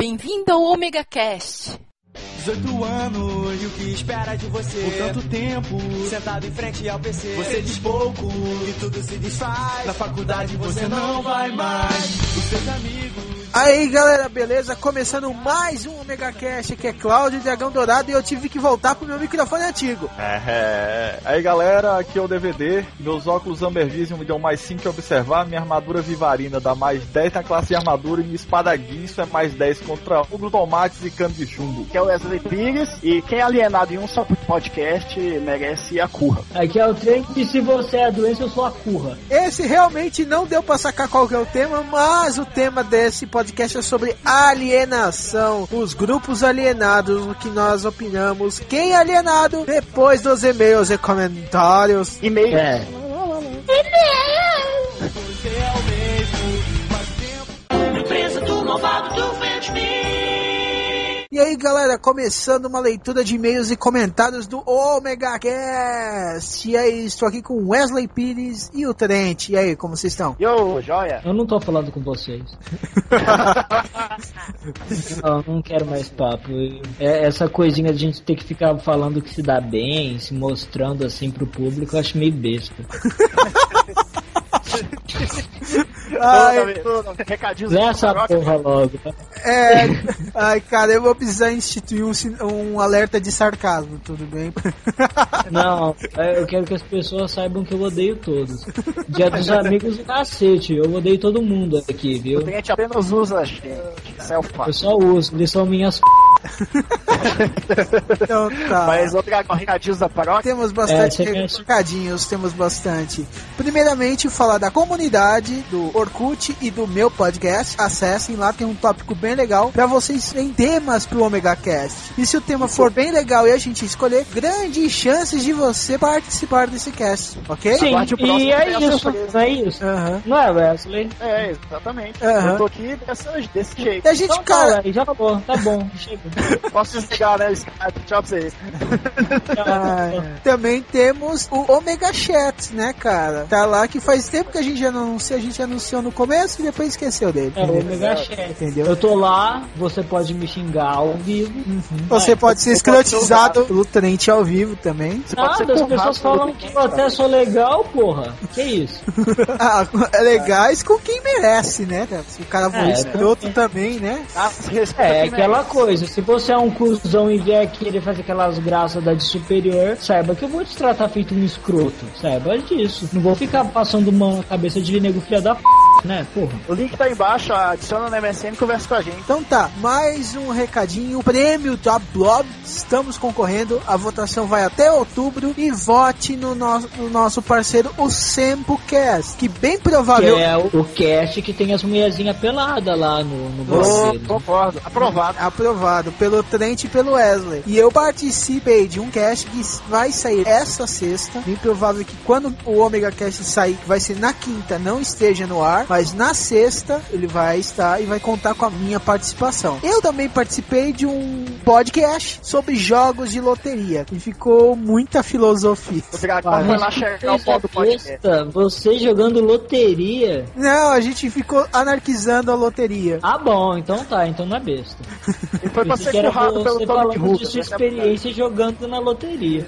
Bem-vindo ao Omega Cast. 18 anos e o que espera de você? Por tanto tempo, sentado em frente ao PC. Você diz pouco e tudo se desfaz. Na faculdade você não vai mais. Os seus amigos. Aí galera, beleza? Começando mais um Omega Cast, que é Cláudio Dragão Dourado e eu tive que voltar pro meu microfone antigo. É, aí galera, aqui é o DVD. Meus óculos Amber Vision me dão mais 5 que observar. Minha armadura Vivarina dá mais 10 na classe de armadura e minha espada Guinso é mais 10 contra Hugo Tomates e Cano de Chumbo. Que é o Wesley Pires e quem é alienado em um só podcast merece a curra. Aqui é o trem e se você é doença, eu sou a curra. Esse realmente não deu pra sacar qual que é o tema, mas o tema desse podcast podcast é sobre alienação, os grupos alienados, o que nós opinamos, quem é alienado, depois dos e-mails e comentários. E-mail. É. Empresa do malvado do E aí, galera, começando uma leitura de e-mails e comentários do Omega Cast. E aí, estou aqui com Wesley Pires e o Trent. E aí, como vocês estão? Yo, joia. Eu não tô falando com vocês. não, não quero mais papo. É, essa coisinha de a gente ter que ficar falando que se dá bem, se mostrando assim pro público, eu acho meio besta. Ai, Recadinhos Lê essa porra logo. tá? é, ai, cara, eu vou precisar instituir um, um alerta de sarcasmo, tudo bem? Não, é, eu quero que as pessoas saibam que eu odeio todos. Dia dos amigos do cacete, eu odeio todo mundo aqui, O viu? cliente apenas usa gente. Self Eu só uso, eles são minhas Então tá. Mas outra recadinhos da paróquia. Temos bastante É, você quer- recadinhos, temos bastante. Primeiramente, falar da comunidade, do Orkut e do meu podcast. Acessem lá, tem um tópico bem legal para vocês terem temas pro Omega Cast. E se o tema for bem legal e a gente escolher, grandes chances de você participar desse cast, ok? Sim, e é isso, é isso? Aham. Não é, Wesley? É, exatamente. Aham. Eu tô aqui dessa, desse jeito. E a gente, Então, cara, tá, já acabou, tá bom, chega. Posso desligar, né? Skype. Tchau pra vocês. Ah, também temos o Omega Chat, né, cara? Tá lá que faz tempo que a gente já não anuncia, a gente anunciou no começo e depois esqueceu dele. É o Omega Chat. Entendeu? Eu tô lá, você pode me xingar ao vivo. Você É, pode ser escrotizado pelo Trent ao vivo também. Você Nada, as pessoas falam que eu até sou legal, porra. Que isso? Ah, é legais com quem merece, né? Se o cara for É, escroto também, né? Ah, É quem aquela coisa, se você é um cuzão e vier ele fazer aquelas graças da de superior, saiba que eu vou te tratar feito um escroto. Saiba disso. Não vou ficar passando mão na cabeça de nego filha da p, né, porra. O link tá embaixo, adiciona no MSN e conversa com a gente. Então tá, mais um recadinho. O prêmio Top Blob. Estamos concorrendo. A votação vai até outubro. E vote no nosso, no nosso parceiro, o SempoCast. Que bem Que provável. é o, o cast que tem as mulherzinhas peladas lá no, no banheiro. concordo. Aprovado. Aprovado pelo Trent e pelo Wesley. E eu participei de um cast que vai sair essa sexta. Bem provável que quando o Omega Cast sair, que vai ser na quinta, não esteja no ar. Mas na sexta ele vai estar e vai contar com a minha participação. Eu também participei de um podcast sobre jogos de loteria. E ficou muita filosofia. Você vai Ah, lá o do podcast. Você jogando loteria. Não, a gente ficou anarquizando a loteria. Ah, bom, então tá, então não é besta. E foi pra ser você pelo falando de Russo. sua experiência jogando na loteria.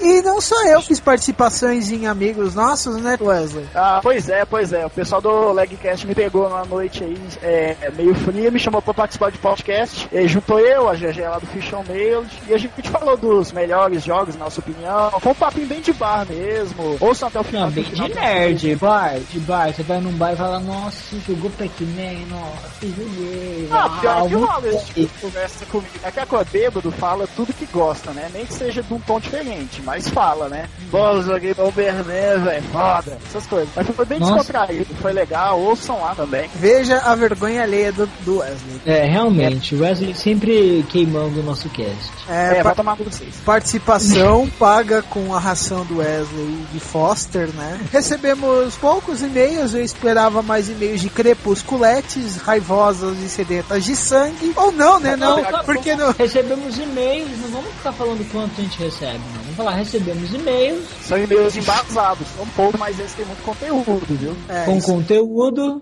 E não só eu fiz participações em amigos nossos, né, Wesley? Ah, pois é, pois é. O pessoal do Legcast me pegou numa noite aí, é, meio fria, me chamou pra participar de podcast. E juntou eu, a GG lá do Fish on Mail, e a gente falou dos melhores jogos, na nossa opinião. Foi um papinho bem de bar mesmo. Ouçam até o final. Não, bem final de nerd, bar, de bar. Você vai num bar e fala, nossa, jogou Pac-Man, nossa, joguei. Ah, pior que rola esse bom." tipo de conversa comigo. É que a coisa bêbado fala tudo que gosta, né? Nem que seja de um tom diferente, mas fala, né? Pô, eu joguei Bomberman, velho, foda. Essas coisas. Mas foi bem Nossa. descontraído, foi legal. Ouçam lá também. Veja a vergonha alheia do, do Wesley. É, realmente, o Wesley sempre queimando o nosso cast. É, É, vai tomar com vocês. participação paga com a ração do Wesley de Foster, né? Recebemos poucos e-mails, eu esperava mais e-mails de crepusculetes, raivosas e sedentas de sangue. Ou não, né? Não, porque não. Recebemos e-mails, não vamos ficar falando quanto a gente recebe, não. Não falar, recebemos e-mails. São e-mails embasados, são um pouco, mas eles têm muito conteúdo, viu? É, com isso. conteúdo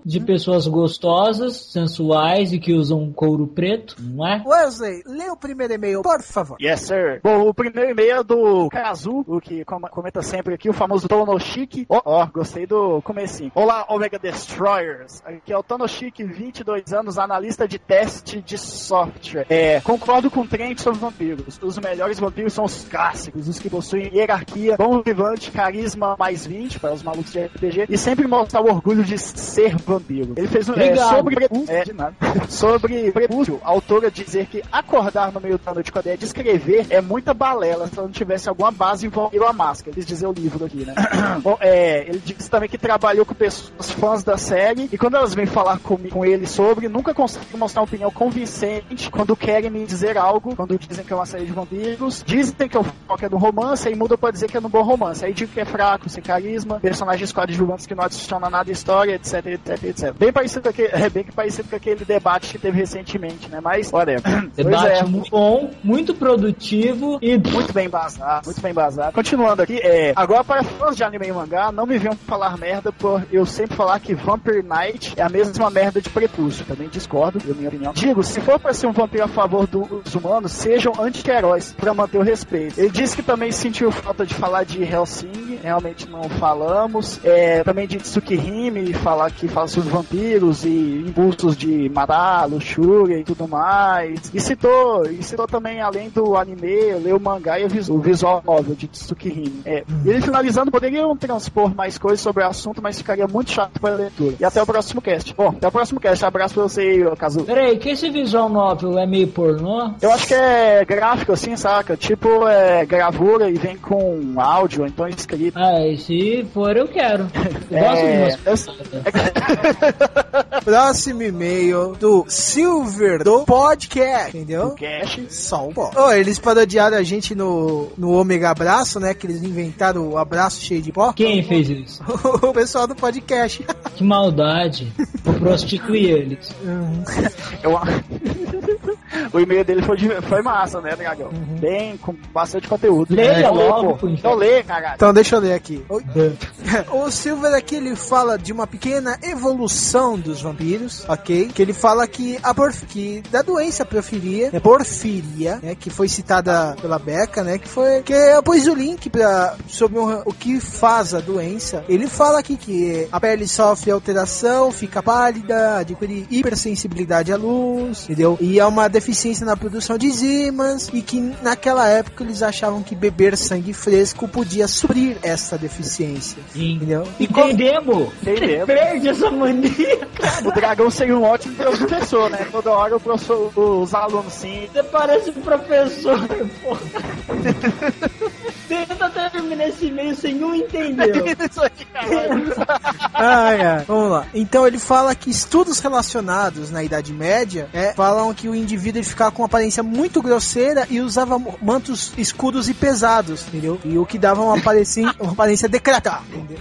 de pessoas gostosas, sensuais e que usam couro preto, não é? Wesley, lê o primeiro e-mail, por favor. Yes, sir. Bom, o primeiro e-mail é do Kazu, o que comenta sempre aqui, o famoso Tonoshiki. Ó, oh, oh, gostei do comecinho. Olá, Omega Destroyers. Aqui é o Tonoshiki, 22 anos, analista de teste de software. É, concordo com o Trent sobre vampiros. Os melhores vampiros são os clássicos, os que possuem hierarquia, bom vivante, carisma mais 20 para os malucos de RPG e sempre mostrar o orgulho de ser vampiro. Ele fez um é, sobre é, de nada. sobre Prepúcio, a autora dizer que acordar no meio da noite com a ideia de escrever é muita balela se não tivesse alguma base envolvendo a máscara. Eles dizer o livro aqui, né? Bom, é, ele disse também que trabalhou com pessoas fãs da série e quando elas vêm falar com, com ele sobre, nunca conseguem mostrar uma opinião convincente quando querem me dizer algo, quando dizem que é uma série de vampiros, dizem que o foco é no romance, aí muda pra dizer que é no bom romance. Aí digo que é fraco, sem carisma, personagens coadjuvantes que não adicionam nada à história, etc, etc, etc. Bem parecido com aquele, é bem parecido com aquele debate que teve recentemente, né? Mas, olha. Debate é, muito bom, muito produtivo e. Muito bem embasado, muito bem embasado. Continuando aqui, é. Agora, para fãs de anime e mangá, não me venham falar merda por eu sempre falar que Vampire Knight é a mesma merda de Prepúcio. Também discordo, na minha opinião. Digo, se for para ser um vampiro a favor dos humanos, sejam anti-heróis, para manter o respeito. Ele disse que também sentiu falta de falar de Helsing, realmente não falamos. É, também de Tsukihime, falar que fala sobre vampiros e impulsos de matar, luxúria e tudo mais. E citou, e citou também, além do anime, leu o mangá e o visual novel de Tsukihime. É, e ele finalizando, poderiam transpor mais coisas sobre o assunto, mas ficaria muito chato para a leitura. E até o próximo cast. Bom, até o próximo cast. Abraço pra você, Kazu. Peraí, que esse visual novel é meio pornô? Eu acho que é gráfico assim, saca? Tipo, é gravura e vem com áudio, então escrito. Ah, e se for, eu quero. Eu é... gosto de umas Próximo e-mail do Silver do podcast, entendeu? Cash. Só um pó. Oh, eles parodiaram a gente no, no Omega Abraço, né? Que eles inventaram o abraço cheio de pó. Quem fez isso? o pessoal do podcast. Que maldade. Vou prostituir eles. Eu... o e-mail dele foi, de, foi massa, né, Dragão? Uhum. Bem, com bastante conteúdo. Leia é, logo, pô. Então lê, caralho. Então deixa eu ler aqui. o Silver aqui, ele fala de uma pequena evolução dos vampiros, ok? Que ele fala que a porf que da doença porfiria, é porfiria, né, que foi citada pela Beca, né, que foi que eu pus o link para sobre o, o que faz a doença. Ele fala aqui que a pele sofre alteração, fica pálida, adquire hipersensibilidade à luz, entendeu? E é uma deficiência na produção de enzimas e que naquela época eles achavam que beber sangue fresco podia suprir essa deficiência. Sim. Entendeu? Entendemos! Entendemos. Perde essa mania. O dragão seria um ótimo professor, né? Toda hora o professor, os alunos sim. Você parece um professor, porra. Tenta terminar esse e-mail sem um entender. Isso aí, ah, é. Vamos lá. Então ele fala que estudos relacionados na Idade Média é, falam que o indivíduo ficava com uma aparência muito grosseira e usava mantos escuros e pesados, entendeu? E o que dava uma aparência, uma aparência decretada, entendeu?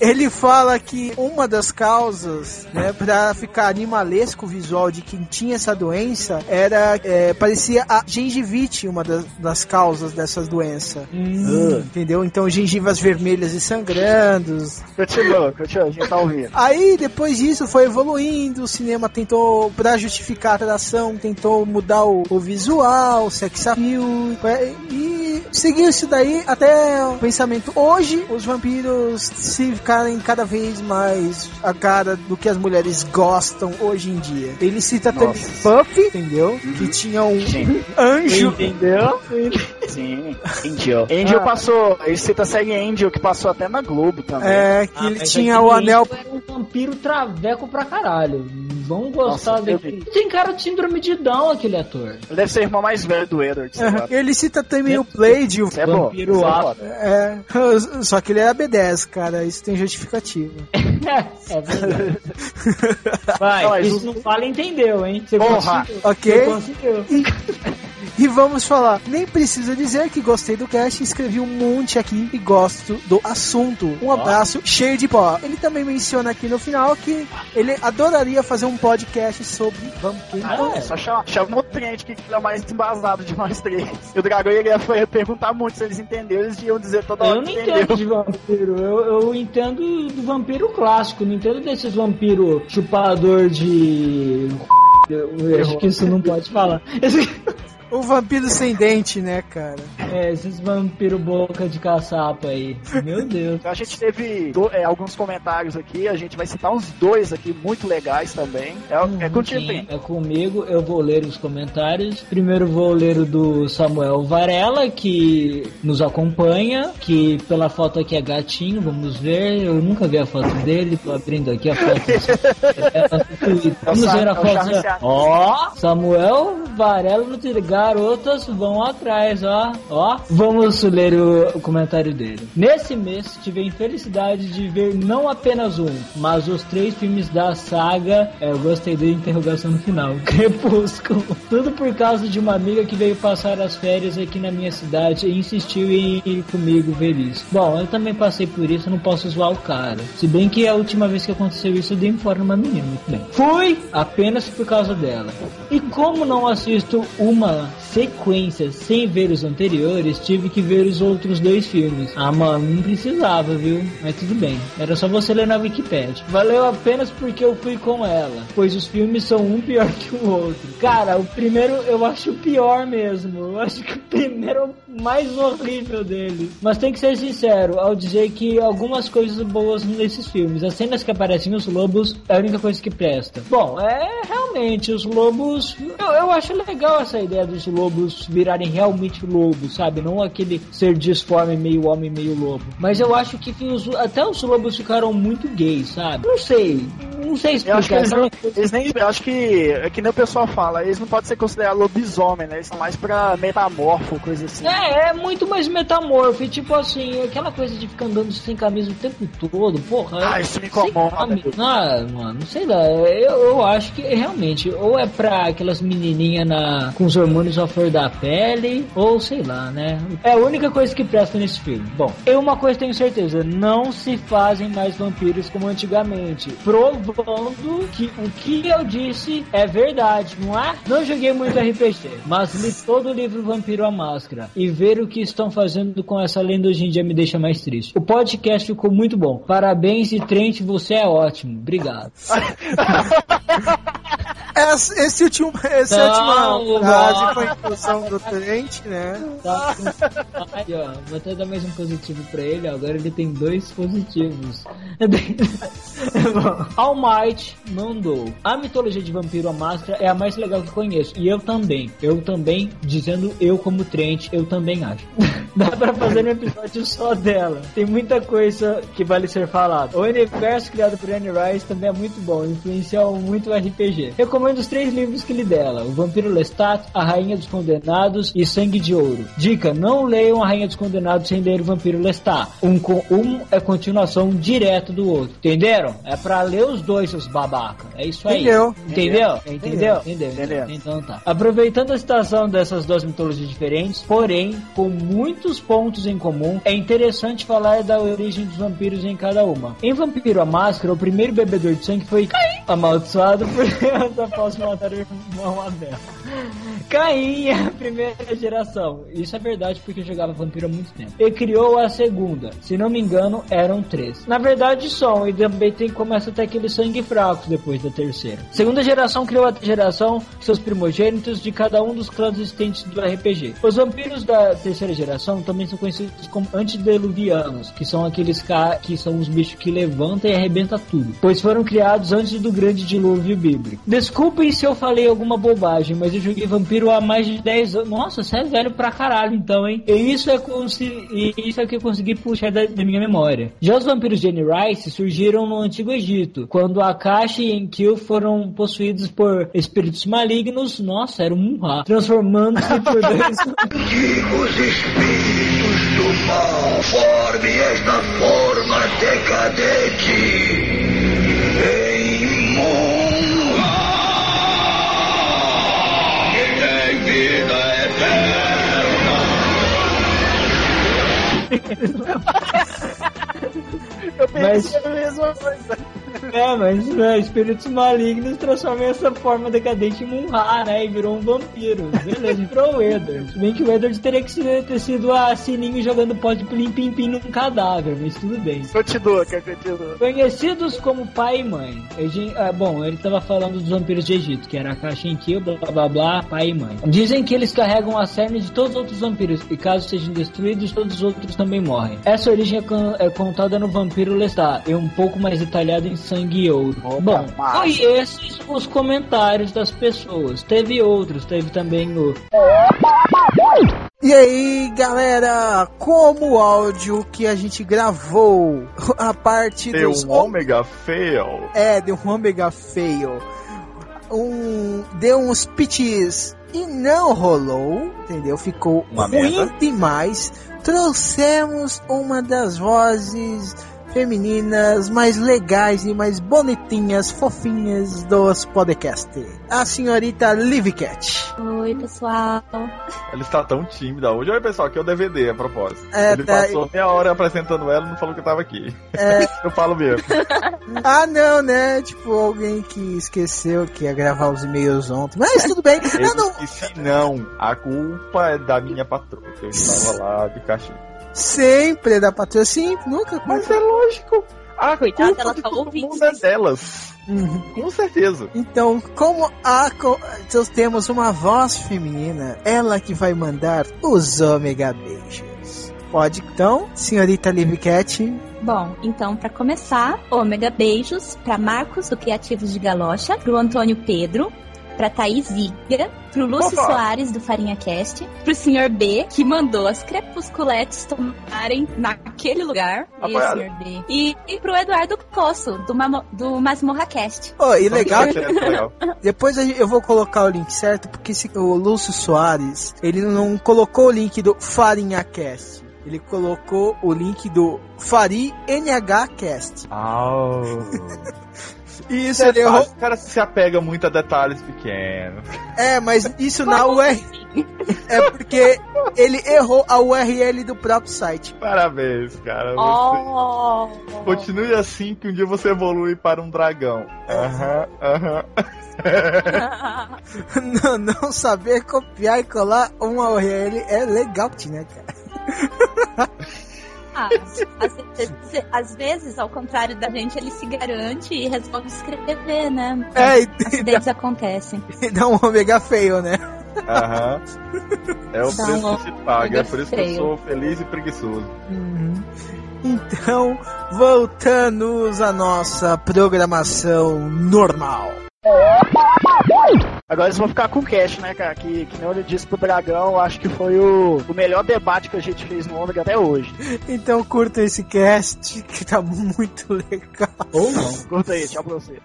Ele fala que uma das causas, né, pra ficar animalesco o visual de quem tinha essa doença era, é, parecia a gengivite, uma das, das causas dessas doenças. Hum. Entendeu? Então gengivas vermelhas e sangrando. Continua, continua, a gente tá ouvindo. Aí depois disso foi evoluindo, o cinema tentou, pra justificar a atração, tentou mudar o, o visual, o sex appeal, e seguiu isso daí até o pensamento. Hoje, os vampiros se ficarem cada vez mais a cara do que as mulheres gostam hoje em dia. Ele cita Nossa. também Buffy, entendeu? Uhum. Que tinha um Sim. anjo. Entendeu? Sim, Angel. Angel ah. passou, ele cita a série Angel, que passou até na Globo também. É, que ah, ele tinha o anel. Era um vampiro traveco pra caralho. Vão gostar dele. Tem cara de síndrome de Down, aquele ator. Ele deve ser o irmão mais velho do Edward. É, ele cita também o Blade, o é vampiro. É, é, só que ele era B10, cara. Isso tem justificativa. é verdade. Vai, não, isso não fala entendeu, hein? Você Porra, conseguiu. ok. Você conseguiu. E vamos falar. Nem preciso dizer que gostei do cast, escrevi um monte aqui e gosto do assunto. Um abraço cheio de pó. Ele também menciona aqui no final que ele adoraria fazer um podcast sobre vampiro. Ah, é, só chama, chama o Trent que é mais embasado de nós três. E o Dragão ia perguntar muito se eles entenderam, eles iam dizer toda hora. Eu não entendo de vampiro, eu, eu entendo do vampiro clássico, não entendo desses vampiros chupador de. Eu, eu acho que isso não pode falar. O vampiro sem dente, né, cara? É, esses vampiro boca de caçapa aí. Meu Deus. Então a gente teve do, é, alguns comentários aqui, a gente vai citar uns dois aqui muito legais também. É, uhum, é contigo, sim, É comigo, eu vou ler os comentários. Primeiro vou ler o do Samuel Varela, que nos acompanha, que pela foto aqui é gatinho, vamos ver. Eu nunca vi a foto dele, tô abrindo aqui a foto. vamos ver a foto. Ó, oh, Samuel Varela no Twitter garotas vão atrás, ó. Ó, vamos ler o, o, comentário dele. Nesse mês tive a infelicidade de ver não apenas um, mas os três filmes da saga. É, eu gostei da interrogação no final. Crepúsculo. Tudo por causa de uma amiga que veio passar as férias aqui na minha cidade e insistiu em ir comigo ver isso. Bom, eu também passei por isso, não posso zoar o cara. Se bem que a última vez que aconteceu isso eu dei um fora menina. Bem. Fui apenas por causa dela. E como não assisto uma sequência sem ver os anteriores, tive que ver os outros dois filmes. Ah, mano, não precisava, viu? Mas tudo bem. Era só você ler na Wikipedia. Valeu apenas porque eu fui com ela, pois os filmes são um pior que o outro. Cara, o primeiro eu acho pior mesmo. Eu acho que o primeiro é o mais horrível dele. Mas tem que ser sincero ao dizer que algumas coisas boas nesses filmes. As cenas que aparecem os lobos é a única coisa que presta. Bom, é realmente os lobos. Eu, eu acho legal essa ideia os lobos virarem realmente lobos, sabe? Não aquele ser disforme, meio homem, meio lobo. Mas eu acho que os, até os lobos ficaram muito gays, sabe? Não sei. Não sei explicar. Eu acho que eles, eles nem. Acho que. É que nem o pessoal fala, eles não podem ser considerados lobisomem, né? Eles são mais pra metamorfo, coisa assim. É, é muito mais metamorfo. E tipo assim, aquela coisa de ficar andando sem camisa o tempo todo, porra. Ah, isso me incomoda. Ah, mano, sei lá. Eu, eu acho que realmente, ou é pra aquelas menininhas na, com os hormônios hormônios à flor da pele, ou sei lá, né? É a única coisa que presta nesse filme. Bom, eu uma coisa tenho certeza, não se fazem mais vampiros como antigamente, provando que o que eu disse é verdade, não é? Não joguei muito RPG, mas li todo o livro Vampiro a Máscara e ver o que estão fazendo com essa lenda hoje em dia me deixa mais triste. O podcast ficou muito bom. Parabéns e Trent, você é ótimo. Obrigado. esse, esse último, essa não, última frase foi a inclusão do Trent, né? Tá, aí, ó, vou até dar mais um positivo pra ele, agora ele tem dois positivos. All Might mandou. A mitologia de vampiro a máscara é a mais legal que conheço. E eu também. Eu também, dizendo eu como Trent, eu também acho. Dá pra fazer um episódio só dela. Tem muita coisa que vale ser falada. O universo criado por Anne Rice também é muito bom. Influenciou muito o RPG. Recomendo os três livros que li dela: O Vampiro Lestat, A Rainha dos Condenados e Sangue de Ouro. Dica: não leiam A Rainha dos Condenados sem ler o Vampiro Lestat. Um, um é continuação direto do outro. Entenderam? É pra ler os dois, seus babaca. É isso aí. Entendeu? Entendeu? Entendeu? Entendeu? Entendeu? Então tá. Aproveitando a citação dessas duas mitologias diferentes, porém com muitos pontos em comum, é interessante falar da origem dos vampiros em cada uma. Em Vampiro a Máscara, o primeiro bebedor de sangue foi amaldiçoado por Deus após matar o irmão Abel. Caim é a primeira geração. Isso é verdade porque eu jogava vampiro há muito tempo. E criou a segunda. Se não me engano, eram três. Na verdade, são. E também tem, começa a ter aquele sangue fraco depois da terceira. Segunda geração criou a geração, seus primogênitos de cada um dos clãs existentes do RPG. Os vampiros da terceira geração também são conhecidos como antediluvianos, que são aqueles que são os bichos que levantam e arrebentam tudo. Pois foram criados antes do grande dilúvio bíblico. Desculpem se eu falei alguma bobagem, mas eu joguei vampiro há mais de 10 anos. Nossa, você é velho pra caralho, então, hein? E isso é, e isso é que eu consegui puxar da, da, minha memória. Já os vampiros de Anne Rice surgiram no Antigo Egito, quando Akashi e Enkil foram possuídos por espíritos malignos. Nossa, era um rá. Transformando-se por dois. Antigos espíritos do mal, forme esta forma decadente. Em Eu pensei Mas- a mesma coisa. É, mas né, espíritos malignos transformam essa forma decadente em um né? E virou um vampiro. Beleza, virou o Edward. Se bem que o Edward teria que ter sido a Sininho jogando pó de plim-pim-pim num cadáver, mas tudo bem. Continua, que continua. Conhecidos como pai e mãe. Gente- ah, bom, ele estava falando dos vampiros de Egito, que era a Kashinkyo, blá blá blá, pai e mãe. Dizem que eles carregam a cerne de todos os outros vampiros, e caso sejam destruídos, todos os outros também morrem. Essa origem é, con- é contada no Vampiro Lestat, e um pouco mais detalhada em Sangue e Ouro. Opa, bom, massa. foi esses os comentários das pessoas. Teve outros, teve também o E aí, galera, como o áudio que a gente gravou a parte Deu dos um ômega fail. É, deu um ômega fail. Um, deu uns pitches e não rolou, entendeu? Ficou Uma ruim merda. demais. Trouxemos uma das vozes femininas mais legais e mais bonitinhas, fofinhas dos podcast. A senhorita Liv Cat. Oi, pessoal. Ela está tão tímida hoje. Olha, pessoal, aqui é o DVD, a propósito. É, Ele tá- passou meia hora apresentando ela e não falou que eu tava aqui. É. Eu falo mesmo. Ah, não, né? Tipo, alguém que esqueceu que ia gravar os e-mails ontem. Mas tudo bem. Eu Eu não, esqueci, não. A culpa é da minha patroa. que Eu estava lá de caixinha. Sempre é da patroa, sim, nunca. Mas é lógico. A Coitada, culpa ela de todo ouvindo mundo é delas. Uhum. Com certeza. Então, como a, então temos uma voz feminina, ela que vai mandar os ômega beijos. Pode então, senhorita Liv Cat. Bom, então, pra começar, ômega beijos pra Marcos do Criativos de Galocha, pro Antônio Pedro, pra Thaís Viga, pro Lúcio Opa! Soares do Farinha Cast, pro Sr. B, que mandou as crepusculetes tomarem naquele lugar. E Apoiado. B. E, e pro Eduardo Cosso, do, Mamo, do Masmorra Cast. Oh, e legal, depois eu vou colocar o link certo, porque esse, o Lúcio Soares, ele não colocou o link do FarinhaCast. Ele colocou o link do Fari NHCast. Ah. E isso ele errou. O cara se apega muito a detalhes pequenos. É, mas isso na URL. É porque ele errou a URL do próprio site. Parabéns, cara. Você- Oh! Continue assim que um dia você evolui para um dragão. Aham, aham. não, não saber copiar e colar uma URL é legal, né, cara? Ah, às, vezes, às vezes, ao contrário da gente, ele se garante e resolve escrever, né? É, e, Acidentes acontecem. e dá um ômega feio, né? Aham. É o Dá preço um que se paga. É por isso que eu feio. sou feliz e preguiçoso. Uhum. Então, voltamos à nossa programação normal. Agora eles vão ficar com o cash, né, cara? Que, que nem ele disse pro Dragão, acho que foi o, o melhor debate que a gente fez no Ômega até hoje. Então curta esse cast que tá muito legal. ou não. Curta aí, tchau pra você.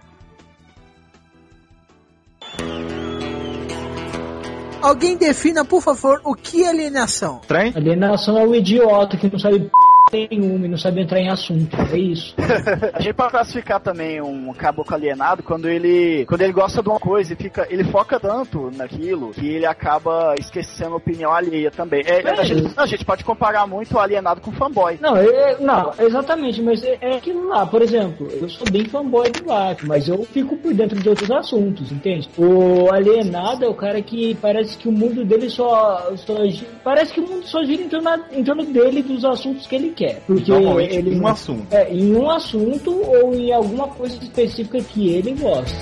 Alguém defina, por favor, o que é alienação. Trem? Alienação é o idiota que não sabe p nenhuma e não sabe entrar em assunto. É isso. A gente pode classificar também um caboclo alienado quando ele quando ele gosta de uma coisa e fica ele foca tanto naquilo que ele acaba esquecendo a opinião alheia também. É, a, gente, a gente pode comparar muito o alienado com o fanboy. Não, é, não, exatamente, mas é, é aquilo lá, por exemplo, eu sou bem fanboy do Batman, mas eu fico por dentro de outros assuntos, entende? O alienado é o cara que parece que o mundo dele só, só parece que o mundo só gira em torno, em torno dele dos assuntos que ele quer. Porque Normalmente ele um assunto. É, em um assunto ou em alguma coisa específica que ele gosta.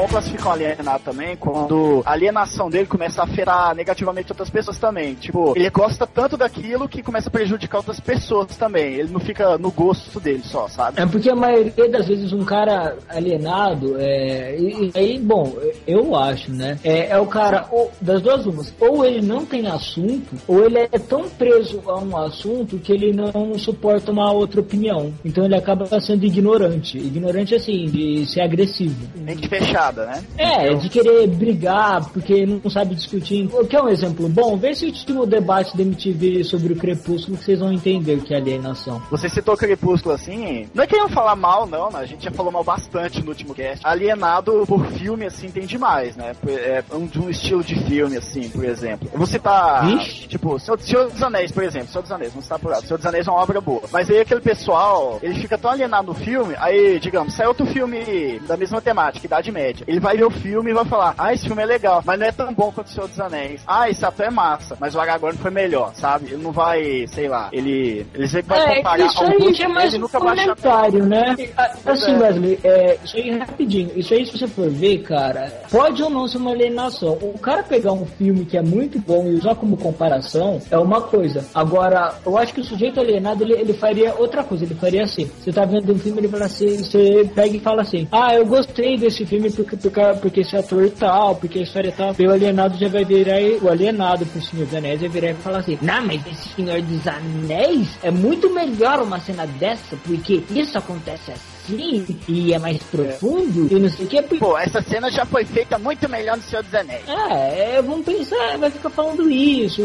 Vamos classificar o alienado também quando a alienação dele começa a afetar negativamente outras pessoas também. Tipo, ele gosta tanto daquilo que começa a prejudicar outras pessoas também. Ele não fica no gosto dele só, sabe? É porque a maioria das vezes um cara alienado, é, e, e aí, bom, eu acho, né? É, é o cara, ou, das duas umas, ou ele não tem assunto, ou ele é tão preso a um assunto que ele não suporta uma outra opinião. Então ele acaba sendo ignorante. Ignorante assim, de ser agressivo. Mente fechada. Parada, né? É, de querer brigar porque não sabe discutir. Que é um exemplo bom? Vê se o último debate da MTV sobre o Crepúsculo que vocês vão entender o que é alienação. Você citou Crepúsculo assim, não é que eu falar mal, não, né? A gente já falou mal bastante no último cast. Alienado por filme, assim, tem demais, né? É um, de um estilo de filme, assim, por exemplo. Eu vou citar, Ixi. tipo, Senhor, Senhor dos Anéis, por exemplo. Senhor dos Anéis, não está por Senhor dos Anéis é uma obra boa. Mas aí aquele pessoal, ele fica tão alienado no filme, aí, digamos, sai outro filme da mesma temática, Idade Média. Ele vai ver o filme e vai falar, ah, esse filme é legal, mas não é tão bom quanto o Senhor dos Anéis. Ah, esse ator é massa, mas o Aragorn foi melhor, sabe? Ele não vai, sei lá, ele, ele sempre vai é, comparar isso aí já é mais um comentário, né? Assim, Wesley, é, isso aí rapidinho, isso aí se você for ver, cara, pode ou não ser uma alienação. O cara pegar um filme que é muito bom e usar como comparação é uma coisa. Agora, eu acho que o sujeito alienado, ele, ele faria outra coisa, ele faria assim, você tá vendo um filme, ele fala assim, você pega e fala assim, ah, eu gostei desse filme porque, porque, esse ator tal, porque a história tal, o alienado já vai virar, o alienado pro Senhor dos Anéis vai virar e falar assim, não, mas esse Senhor dos Anéis é muito melhor uma cena dessa, porque isso acontece assim assim e é mais profundo e não sei o que. Porque... Pô, essa cena já foi feita muito melhor no Senhor dos Anéis. É, vamos pensar, vai ficar falando isso.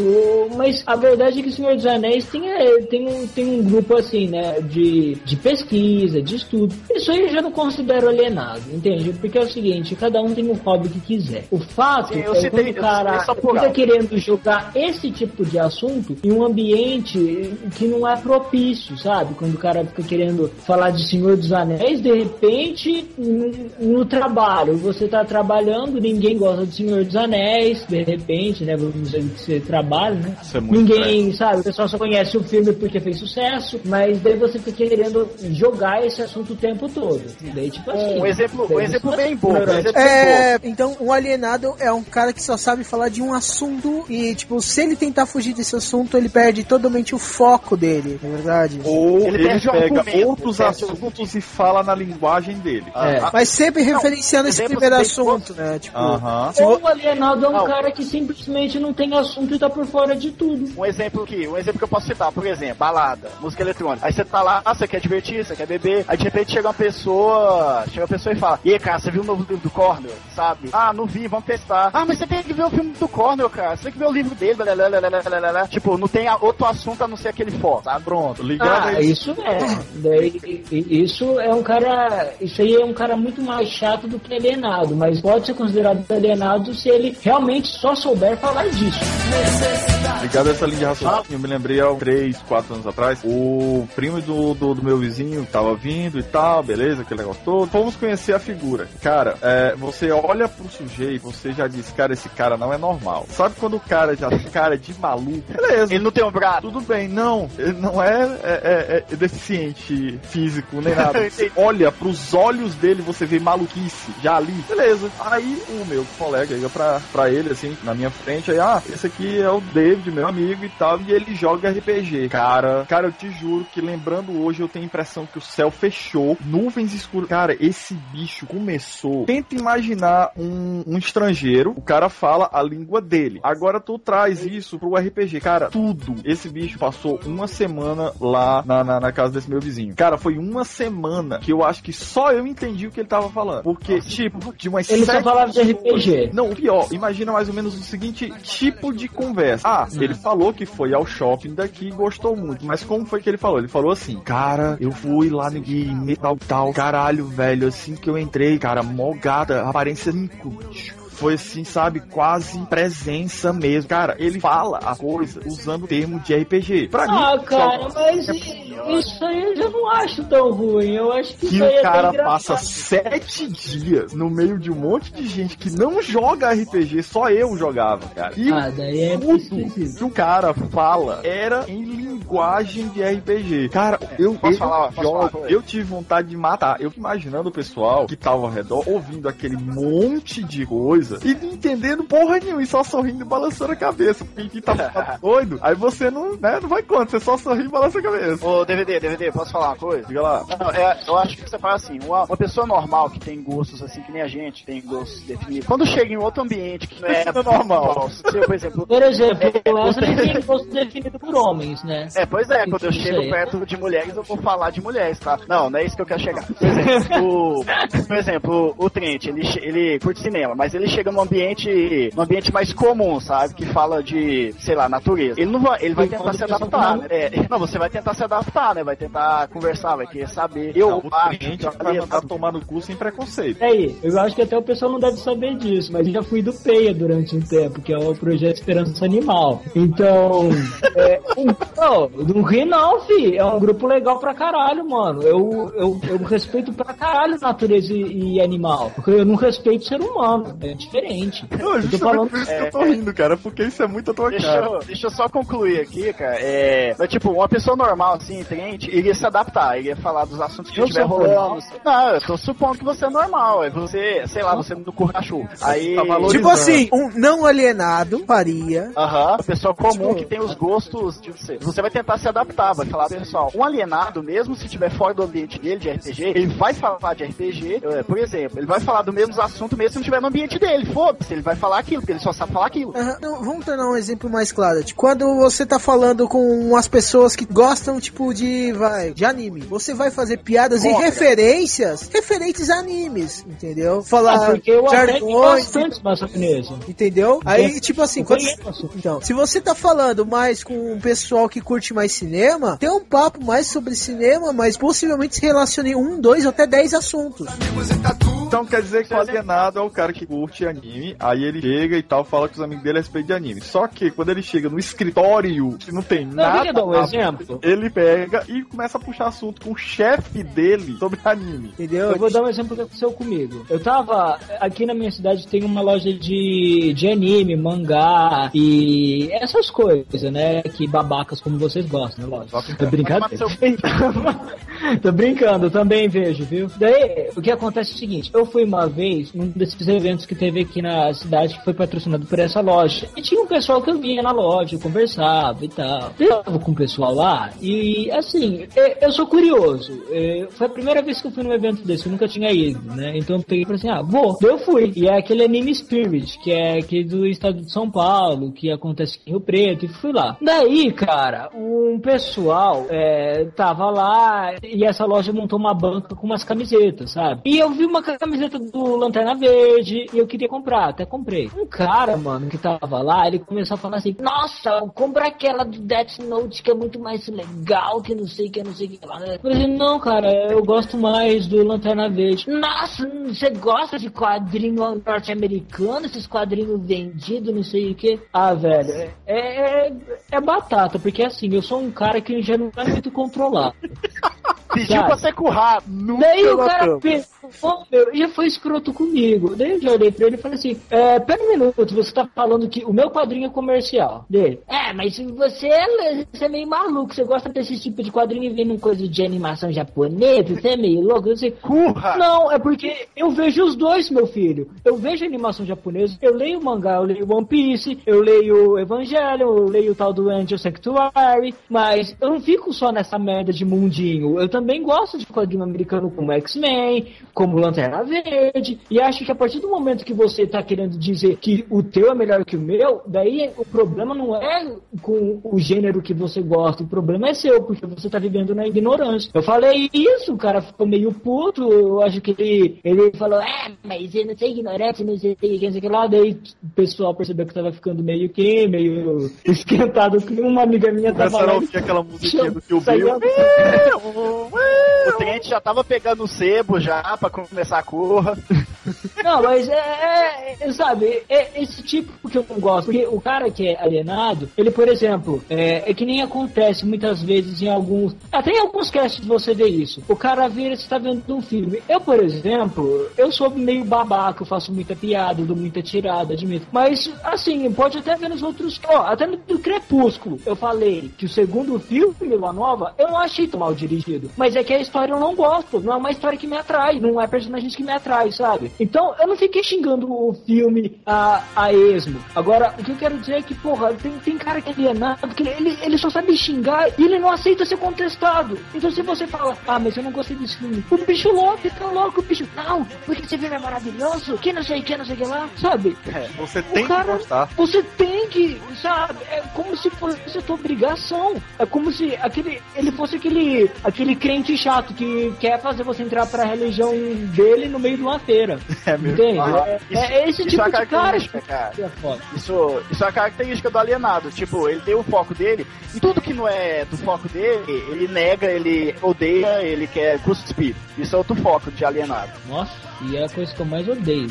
Mas a verdade é que o Senhor dos Anéis tem, é, tem, um, tem um grupo assim, né? De, de pesquisa, de estudo. Isso aí eu já não considero alienado, entende? Porque é o seguinte, cada um tem o hobby que quiser. O fato Sim, é que o cara fica querendo jogar esse tipo de assunto em um ambiente que não é propício, sabe? Quando o cara fica querendo falar de Senhor dos Anéis Anéis, de repente, no, no trabalho, você tá trabalhando, ninguém gosta de Senhor dos Anéis, de repente, né? Vamos dizer que você trabalha, né? É ninguém, sabe, o pessoal só conhece o filme porque fez sucesso, mas daí você fica querendo jogar esse assunto o tempo todo. Daí, tipo assim. Um exemplo, um exemplo bem bom. Um é, então, um alienado é um cara que só sabe falar de um assunto e, tipo, se ele tentar fugir desse assunto, ele perde totalmente o foco dele, na é verdade. Ou ele, ele pega outros assuntos e fala na linguagem dele. É, ah, mas sempre referenciando esse primeiro assunto, né? Tipo, uh -huh. Ou o alienado é um não. cara que simplesmente não tem assunto e tá por fora de tudo. Um exemplo aqui, um exemplo que eu posso citar, por exemplo, balada, música eletrônica. Aí você tá lá, ah, você quer divertir, você quer beber, aí de repente chega uma pessoa, chega uma pessoa e fala, e aí, cara, você viu o novo livro do Cornel, sabe? Ah, não vi, vamos testar. Ah, mas você tem que ver o filme do Cornel, cara, você tem que ver o livro dele, blá, blá, blá, blá, tipo, não tem outro assunto a não ser aquele foto, tá? Pronto, ligado ah, isso é. Daí, isso é um cara. Isso aí é um cara muito mais chato do que alienado, mas pode ser considerado alienado se ele realmente só souber falar disso. Ligado a essa linha de raciocínio, eu me lembrei há 3, 4 anos atrás, o primo do, do, do, meu vizinho tava vindo e tal, beleza, aquele negócio todo. Fomos conhecer a figura. Cara, é, você olha pro sujeito, você já diz, cara, esse cara não é normal. Sabe quando o cara já tem cara de maluco? Beleza. Ele não tem um braço. Tudo bem, não. Ele não é, é, é, é deficiente físico nem nada. olha pros olhos dele, você vê maluquice já ali. Beleza. Aí o meu colega liga pra, pra ele, assim, na minha frente, aí, ah, esse aqui é o David, meu amigo e tal, e ele joga RPG. Cara, cara, eu te juro que lembrando hoje, eu tenho a impressão que o céu fechou, nuvens escuras. Cara, esse bicho começou. Tenta imaginar um, um estrangeiro, o cara fala a língua dele. Agora tu traz isso pro RPG. Cara, tudo. Esse bicho passou uma semana lá na, na, na casa desse meu vizinho. Cara, foi uma semana que eu acho que só eu entendi o que ele tava falando. Porque, Nossa. tipo, de umas Ele só falava de RPG. Não, o pior, imagina mais ou menos o seguinte tipo de conversa. Ah, hum. ele falou que foi ao shopping daqui e gostou muito. Mas como foi que ele falou? Ele falou assim, cara, eu fui lá no game, tal, tal, caralho, velho, assim que eu entrei, cara, mó gata, aparência 5, bicho foi assim, sabe, quase presença mesmo. Cara, ele fala a coisa usando o termo de RPG. Pra ah, mim, cara, mas isso aí eu já não acho tão ruim. Eu acho que, que o é cara passa sete dias no meio de um monte de gente que não joga RPG, só eu jogava, cara. E ah, daí é tudo que o cara fala era em linguagem de RPG. Cara, eu, posso eu, falar, jogo, falar, eu tive vontade de matar. Eu imaginando o pessoal que tava ao redor ouvindo aquele monte de coisa e entendendo porra nenhuma e só sorrindo e balançando a cabeça. Porque quem tá doido, aí você não, né, não vai conta, você só sorri e balança a cabeça. Ô, DVD, DVD, posso falar uma coisa? Diga lá. Não, é, eu acho que você fala assim, uma, uma, pessoa normal que tem gostos assim, que nem a gente tem gostos definidos, quando chega em outro ambiente que não é normal, você, por exemplo... Por exemplo, é, o Wesley tem gosto definido por homens, né? É, pois é, quando eu chego perto de mulheres, eu vou falar de mulheres, tá? Não, não é isso que eu quero chegar. Por exemplo, o, por exemplo, o Trent, ele, ele curte cinema, mas ele chega num ambiente, num ambiente mais comum, sabe? Que fala de, sei lá, natureza. Ele não vai, ele vai tentar se adaptar, né? É, não, você vai tentar se adaptar, né? Vai tentar conversar, vai querer saber. Eu Não, o acho que vai mandar tomar no cu sem preconceito. É Aí, eu acho que até o pessoal não deve saber disso, mas eu já fui do PEIA durante um tempo, que é o Projeto Esperança Animal. Então, é, um, oh, não ri não, fi. É um grupo legal pra caralho, mano. Eu, eu, eu respeito pra caralho natureza e, e animal. Porque eu não respeito ser humano. É diferente. Não, Eu tô falando. por isso que eu tô rindo, cara, porque isso é muito a tua Deixa cara. eu, deixa eu só concluir aqui, cara. É, mas, tipo, uma pessoa normal, assim, crente, iria se adaptar, iria falar dos assuntos que Eu estiver sou rolando. Não, eu tô supondo que você é normal. É você, sei lá, você no curte cachorro. Aí. Tá. Tipo assim, um não alienado faria. Aham, uma pessoa comum Tipo, que tem os gostos de você. Você vai tentar se adaptar, vai falar, pessoal, um alienado, mesmo se estiver fora do ambiente dele de RPG, ele vai falar de RPG, eh, por exemplo, ele vai falar do mesmo assunto mesmo se não estiver no ambiente dele. Foda-se, ele vai falar aquilo, porque ele só sabe falar aquilo. Aham, não, vamos tornar um exemplo mais claro. Tipo, quando você tá falando com umas pessoas que gostam, tipo, de, vai, de anime, você vai fazer piadas e referências referentes a animes, entendeu? Ah, Falar porque eu jargões, bastante japonesa. entendeu? Aí, tipo assim, quando, então, se você tá falando mais com um pessoal que curte mais cinema, tem um papo mais sobre cinema, mas possivelmente se relacione um, dois ou até dez assuntos. Então quer dizer que o alienado é o cara que curte anime, aí ele chega e tal, fala com os amigos dele a respeito de anime. Só que quando ele chega no escritório, que não tem Não, nada, dar um exemplo. ele pega e começa a puxar assunto com o chefe dele sobre anime. Entendeu? Eu vou dar um exemplo que aconteceu comigo. Eu tava. Aqui na minha cidade tem uma loja de, de anime, mangá e essas coisas, né? Que babacas como vocês gostam, né? Lógico. Tô brincando. Tô brincando, eu também vejo, viu? Daí, o que acontece é o seguinte: eu fui uma vez num desses eventos que teve aqui na cidade que foi patrocinado por essa loja. E tinha um pessoal que eu via na loja, eu conversava e tal. Eu tava com o pessoal lá e, assim, eu sou curioso. Foi a primeira vez que eu fui num evento desse, eu nunca tinha ido, né? Então eu peguei e falei assim: ah, vou. Daí eu fui. E é aquele Anime Spirit, que é aqui do estado de São Paulo, que acontece em Rio Preto, e fui lá. Daí, cara, um pessoal é, tava lá e essa loja montou uma banca com umas camisetas, sabe? E eu vi uma camiseta do Lanterna Verde e eu queria comprar, até comprei. Um cara, mano, que tava lá, ele começou a falar assim: Nossa, compra aquela do Death Note que é muito mais legal, que não sei que, não sei que lá. Eu falei assim, não, cara, eu gosto mais do Lanterna Verde. Nossa, você gosta de quadrinho norte-americano, esses quadrinhos vendidos, não sei o que. Ah, velho, é, é, é batata, porque assim, eu sou um cara que já não é muito controlado. Pediu pra ser currado. Daí o cara pensou, meu, e foi escroto comigo. Daí eu já olhei pra ele e falei assim: é, pera um minuto, você tá falando que o meu quadrinho é comercial. Dele, é, mas você é, você é meio maluco, você gosta desse tipo de quadrinho e num coisa de animação japonesa, você é meio louco. Eu sei, Curra! não, é porque eu vejo os dois, meu filho. Eu vejo animação japonesa, eu leio mangá, eu leio One Piece, eu leio Evangelho, eu leio o tal do Angel Sanctuary, mas eu não fico só nessa merda de mundinho. Eu também gosto de quadrinho americano como X-Men, como Lanterna Verde, e acho que a partir do momento que você tá querendo dizer que o teu é melhor que o meu, daí o problema não é com o gênero que você gosta, o problema é seu, porque você tá vivendo na ignorância. Eu falei isso, o cara ficou meio puto, eu acho que ele, ele falou, é, mas eu não sei ignorante, não sei o que, não sei o que lá, daí o pessoal percebeu que tava ficando meio que, meio esquentado, que uma amiga minha tava Começaram a ouvir aquela musiquinha do Kill Saiu- Bill. O Trent já tava pegando o sebo já pra começar a curra. Não, mas é, é, sabe, é esse tipo que eu não gosto. Porque o cara que é alienado, ele, por exemplo, é, é que nem acontece muitas vezes em alguns. Até em alguns casts você vê isso. O cara vira, você tá vendo um filme. Eu, por exemplo, eu sou meio babaca, eu faço muita piada, dou muita tirada, admito. Mas, assim, pode até ver nos outros. Ó, até no do Crepúsculo, eu falei que o segundo filme, Lua Nova, eu não achei tão mal dirigido. Mas é que a história eu não gosto. Não é uma história que me atrai. Não é personagens que me atrai, sabe? Então, eu não fiquei xingando o filme a, a esmo. Agora, o que eu quero dizer é que, porra, tem, tem cara que é alienado, que ele, ele só sabe xingar e ele não aceita ser contestado. Então, se você fala, ah, mas eu não gostei desse filme, o bicho louco, fica louco, o bicho, não, porque esse filme é maravilhoso, que não sei o que, não sei o que lá, sabe? É, você tem cara, que gostar. Você tem que, sabe? É como se fosse a tua obrigação. É como se aquele, ele fosse aquele, aquele crente chato que quer fazer você entrar pra religião dele no meio de uma feira. É mesmo. Entende? Aham. É, Isso- é esse isso tipo é a de cara. característica, cara. é. Isso, isso é a característica do alienado. Tipo, ele tem o foco dele e tudo que não é do foco dele, ele nega, ele odeia, ele quer cuspir. Isso é outro foco de alienado. Nossa, e é a coisa que eu mais odeio.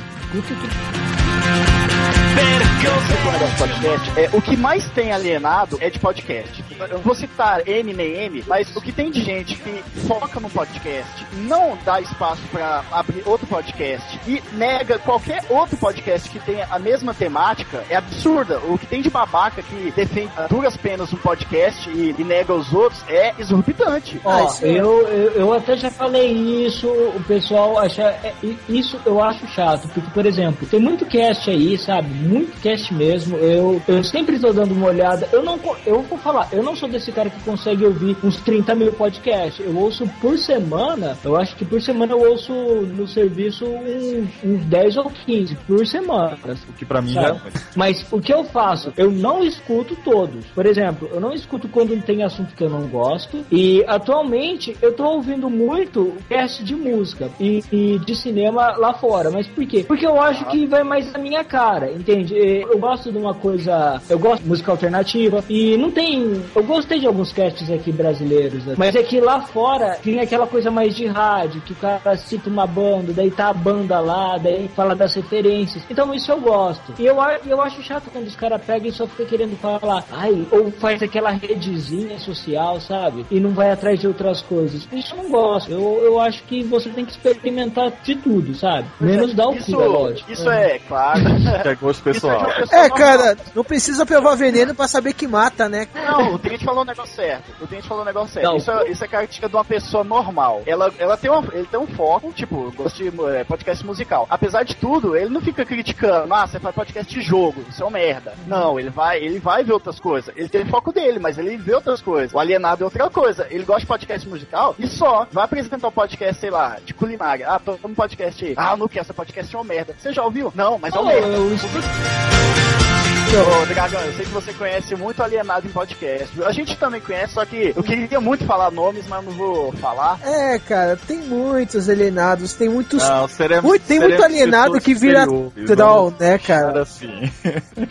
Que podcast, é, o que mais tem alienado é de podcast. Eu vou citar M nem M, mas o que tem de gente que foca no podcast, não dá espaço pra abrir outro podcast e nega qualquer outro podcast que tenha a mesma temática, é absurda. O que tem de babaca que defende a duras penas um podcast e, e nega os outros é exorbitante. Ó, Ah, é- eu, eu, eu até já falei isso, o pessoal acha. é, isso eu acho chato, porque, por exemplo, tem muito cast aí, sabe? Muito cast mesmo. Eu, eu sempre tô dando uma olhada. Eu não eu vou falar, eu não sou desse cara que consegue ouvir uns 30 mil podcasts. Eu ouço por semana, eu acho que por semana eu ouço no serviço uns, uns 10 ou 15 por semana. O que pra mim é. Mas o que eu faço? Eu não escuto todos. Por exemplo, eu não escuto quando tem assunto que eu não gosto. E atualmente eu tô ouvindo muito cast de música e, e de cinema lá fora. Mas por quê? Porque eu acho que vai mais na minha cara, entende? Eu gosto de uma coisa. Eu gosto de música alternativa. E não tem. Eu gostei de alguns casts aqui brasileiros. né? Mas é que lá fora tem aquela coisa mais de rádio, que o cara cita uma banda, daí tá a banda lá, daí fala das referências. Então isso eu gosto. E eu, eu acho chato quando os caras pegam e só fica querendo falar, ai, ou faz aquela redezinha social, sabe? E não vai atrás de outras coisas. Isso eu não gosto. Eu, eu acho que você tem que experimentar de tudo, sabe? Menos dar o isso, cu, é lógico. Isso é, claro. É gosto Isso é pessoal. É, cara, não precisa provar veneno pra saber que mata, né? Não, o Trent falou o negócio certo. O Trent falou o negócio certo. Não. Isso, é, isso é característica de uma pessoa normal. Ela, ela tem, uma, ele tem um foco, tipo, gosto de é, podcast musical. Apesar de tudo, ele não fica criticando, ah, você faz podcast de jogo, isso é uma merda. Não, ele vai, ele vai ver outras coisas. Ele tem foco dele, mas ele vê outras coisas. O alienado é outra coisa. Ele gosta de podcast musical e só. Vai apresentar um podcast, sei lá, de culinária. Ah, tô no podcast aí. Ah, não essa podcast é uma merda. Você já ouviu? Não, mas é Oh, uma merda. eu Ô, Dragão, eu sei que você conhece muito alienado em podcast. A gente também conhece, só que eu queria muito falar nomes, mas não vou falar. É, cara, tem muitos alienados, tem muitos. Não, seremos, muito, tem muito seremos alienado pessoas que vira troll, né, cara? Assim.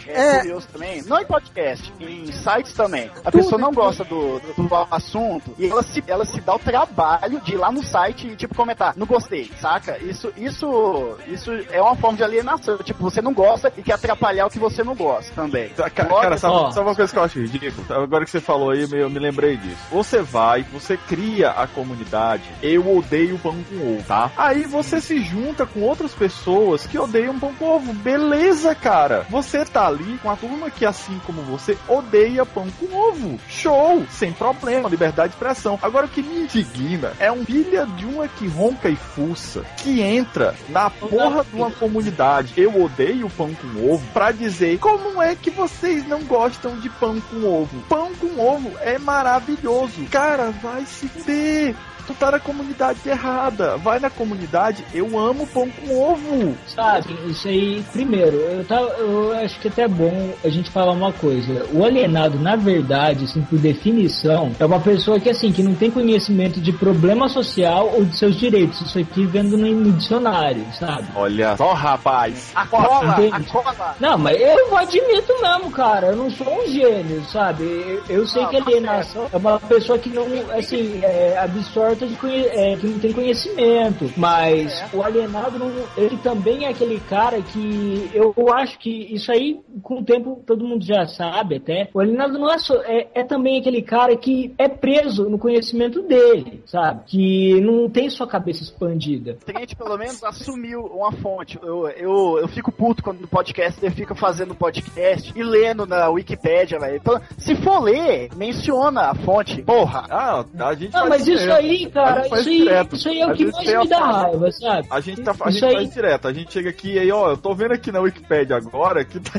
É, É. curioso também. Não em podcast, em sites também. A Tudo, pessoa não gosta do, do, do assunto e ela se, ela se dá o trabalho de ir lá no site e, tipo, comentar, não gostei, saca? Isso, isso, isso é uma forma de alienação. Tipo, você não gosta e quer atrapalhar o que você não gosta também. Ca- Cara, Logo, sabe, ó. sabe uma coisa que eu acho ridículo? Agora que você falou aí, eu me lembrei disso. Você vai, você cria a comunidade Eu Odeio Pão com Ovo, tá? Aí você se junta com outras pessoas que odeiam pão com ovo. Beleza, cara. Você tá ali com a turma que, assim como você, odeia pão com ovo. Show! Sem problema, liberdade de expressão. Agora o que me indigna é um filha de uma que ronca e fuça que entra na porra de uma comunidade Eu Odeio Pão com Ovo pra dizer como é que vocês não gostam de pão com ovo. Pão com ovo é maravilhoso. Cara, vai se fuder. Tu tá na comunidade errada. Vai na comunidade, eu amo pão com ovo. Sabe, isso aí, primeiro, eu, tava, eu acho que até é bom a gente falar uma coisa. O alienado, na verdade, assim, por definição, é uma pessoa que, assim, que não tem conhecimento de problema social ou de seus direitos. Isso aqui vendo no, no dicionário, sabe? Olha só, rapaz. A cola, a Entende? cola. Não, mas eu admito mesmo, cara. Eu não sou um gênio, sabe? Eu, eu sei Não, que tá alienação é uma pessoa que não, assim, é de é, que não tem conhecimento. Mas É. o alienado, não, ele também é aquele cara que eu, acho que isso aí, com o tempo, todo mundo já sabe até. O alienado não é só, é, é também aquele cara que é preso no conhecimento dele, sabe? Que não tem sua cabeça expandida. Trent, pelo menos, assumiu uma fonte. Eu, eu, eu fico puto quando no podcast ele fica fazendo podcast e lendo na Wikipédia, velho. Então, se for ler, menciona a fonte. Porra! Ah, a gente Não, mas isso aí, aí, cara, A gente faz isso aí, direto. isso aí é o A que mais me a dá raiva, sabe? A gente, tá, a Isso gente aí- faz direto, a gente chega aqui e aí, ó, eu tô vendo aqui na Wikipedia agora que tá.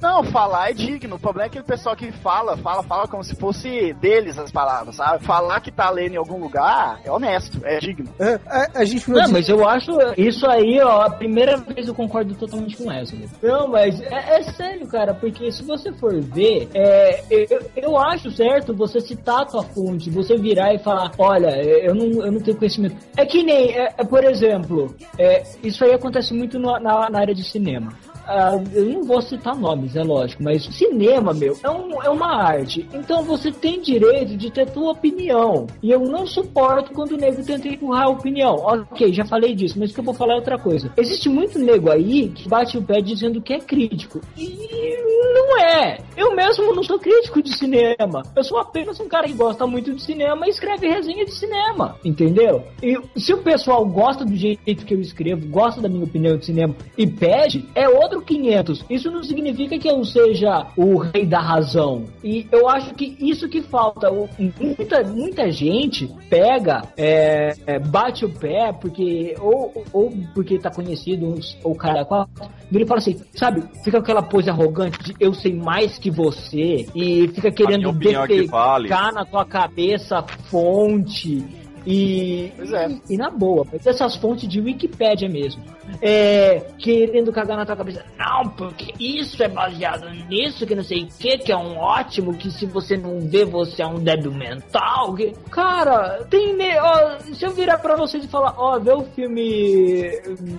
Não, falar é digno. O problema é aquele pessoal que fala, fala, fala como se fosse deles as palavras, sabe? Falar que tá lendo em algum lugar é honesto, é digno. É, a, a gente Não, mas eu acho isso aí, ó, a primeira vez eu concordo totalmente com essa. né? Não, mas é, é sério, cara, porque se você for ver, é, eu, eu acho certo você citar a tua fonte, você virar e falar, olha, eu não, eu não tenho conhecimento. É que nem, é, é, por exemplo, é, isso aí acontece muito no- na, na área de cinema. Ah, eu não vou citar nomes, é lógico, mas cinema, meu, é, um, é uma arte. Então você tem direito de ter tua opinião. E eu não suporto quando o nego tenta empurrar a opinião. Ok, já falei disso, mas que eu vou falar outra coisa. Existe muito nego aí que bate o pé dizendo que é crítico. E não é. Eu mesmo não sou crítico de cinema. Eu sou apenas um cara que gosta muito de cinema e escreve resenha de cinema. Entendeu? E se o pessoal gosta do jeito que eu escrevo, gosta da minha opinião de cinema e pede, é outro 500. Isso não significa que eu seja o rei da razão. E eu acho que isso que falta. Muita, muita gente pega, é, é, bate o pé porque ou, ou porque tá conhecido ou cara quatro, vira e fala assim, sabe? Fica com aquela pose arrogante de eu sei mais que você e fica querendo é que vale. defecar na tua cabeça fonte. E, Pois é. e, e na boa, mas essas fontes de Wikipédia mesmo. É, querendo cagar na tua cabeça. Não, porque isso é baseado nisso, que não sei o que, que é um ótimo, que se você não vê, você é um débil mental. Que... Cara, tem. Ó, se eu virar pra vocês e falar, ó, vê o filme.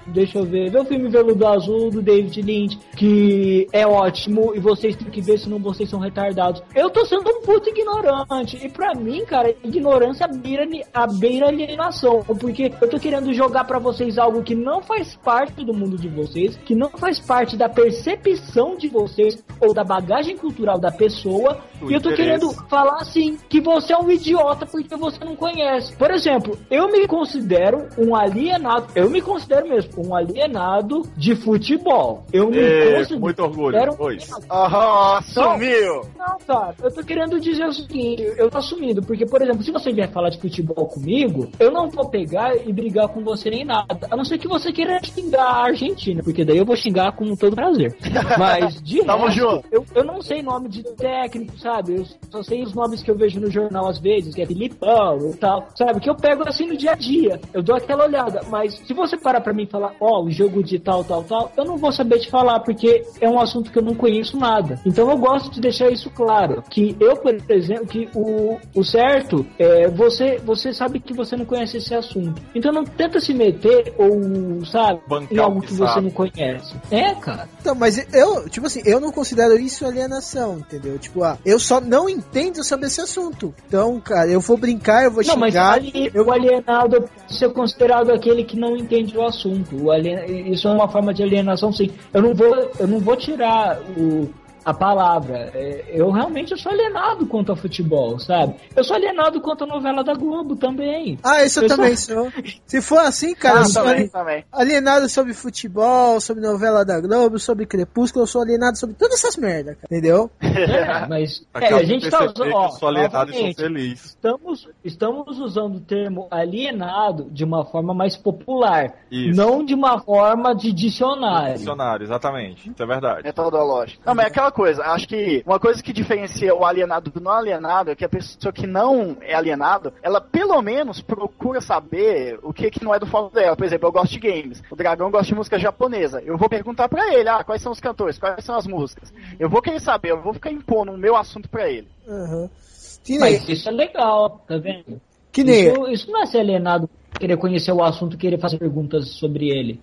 Deixa eu ver, vê o filme Veludo Azul do David Lynch, que é ótimo, e vocês têm que ver, senão vocês são retardados. Eu tô sendo um puto ignorante. E pra mim, cara, ignorância beira, a beira alienação. Porque eu tô querendo jogar pra vocês algo que não faz parte do mundo de vocês, que não faz parte da percepção de vocês ou da bagagem cultural da pessoa. Do e eu tô interesse. querendo falar assim que você é um idiota porque você não conhece. Por exemplo, eu me considero um alienado, eu me considero mesmo um alienado de futebol. Eu me É, considero muito orgulho. um Pois. Aham, sumiu! não, cara, eu tô querendo dizer o seguinte, eu tô assumindo, porque, por exemplo, se você vier falar de futebol comigo, eu não vou pegar e brigar com você nem nada. A não ser que você queira xingar a Argentina, porque daí eu vou xingar com todo prazer. Mas, de Tamo resto, junto. eu, eu não sei nome de técnico, sabe? Eu só sei os nomes que eu vejo no jornal às vezes, que é Filipão e tal, sabe? Que eu pego assim no dia a dia. Eu dou aquela olhada. Mas se você parar pra mim e falar, ó, o jogo de tal, tal, tal, eu não vou saber te falar, porque é um assunto que eu não conheço nada. Então eu gosto de deixar isso claro. Que eu, por exemplo, que o, o certo é você, você sabe que você não conhece esse assunto. Então não tenta se meter ou, sabe, Bancar em algo que você não conhece. É, cara. Então, mas eu, tipo assim, eu não considero isso alienação, entendeu? Tipo, ah, eu só não entendo sobre esse assunto. Então, cara, eu vou brincar, eu vou Não, mas xingar. ali, o alienado ser considerado aquele que não entende o assunto. O alien- Isso é uma forma de alienação, sim. Eu não vou, eu não vou tirar o, a palavra. É, Eu realmente sou alienado quanto ao futebol, sabe? Eu sou alienado quanto à novela da Globo também. Ah, isso eu, Eu sou- também sou. Se for assim, cara, eu Ah, sou também, ali- também. alienado sobre futebol, sobre novela da Globo, sobre Crepúsculo, eu sou alienado sobre todas essas merdas, cara. Entendeu? É, mas é, a gente tá usando. Ó, eu sou alienado e sou feliz. Estamos, estamos usando o termo alienado de uma forma mais popular, Isso. não de uma forma de dicionário. Dicionário, exatamente. Isso é verdade. Metodológico. Não, mas é aquela coisa, acho que uma coisa que diferencia o alienado do não alienado é que a pessoa que não é alienado, ela pelo menos procura saber o que, que não é do foco dela. Por exemplo, eu gosto de games, o Dragão gosta de música japonesa. Eu vou perguntar pra ele, ah, quais são os cantores, quais são as músicas. Eu vou querer saber, eu vou ficar impondo o meu assunto pra ele. Nem, Mas isso é legal, tá vendo? que nem Isso, isso não é ser alienado, querer conhecer o assunto, querer fazer perguntas sobre ele.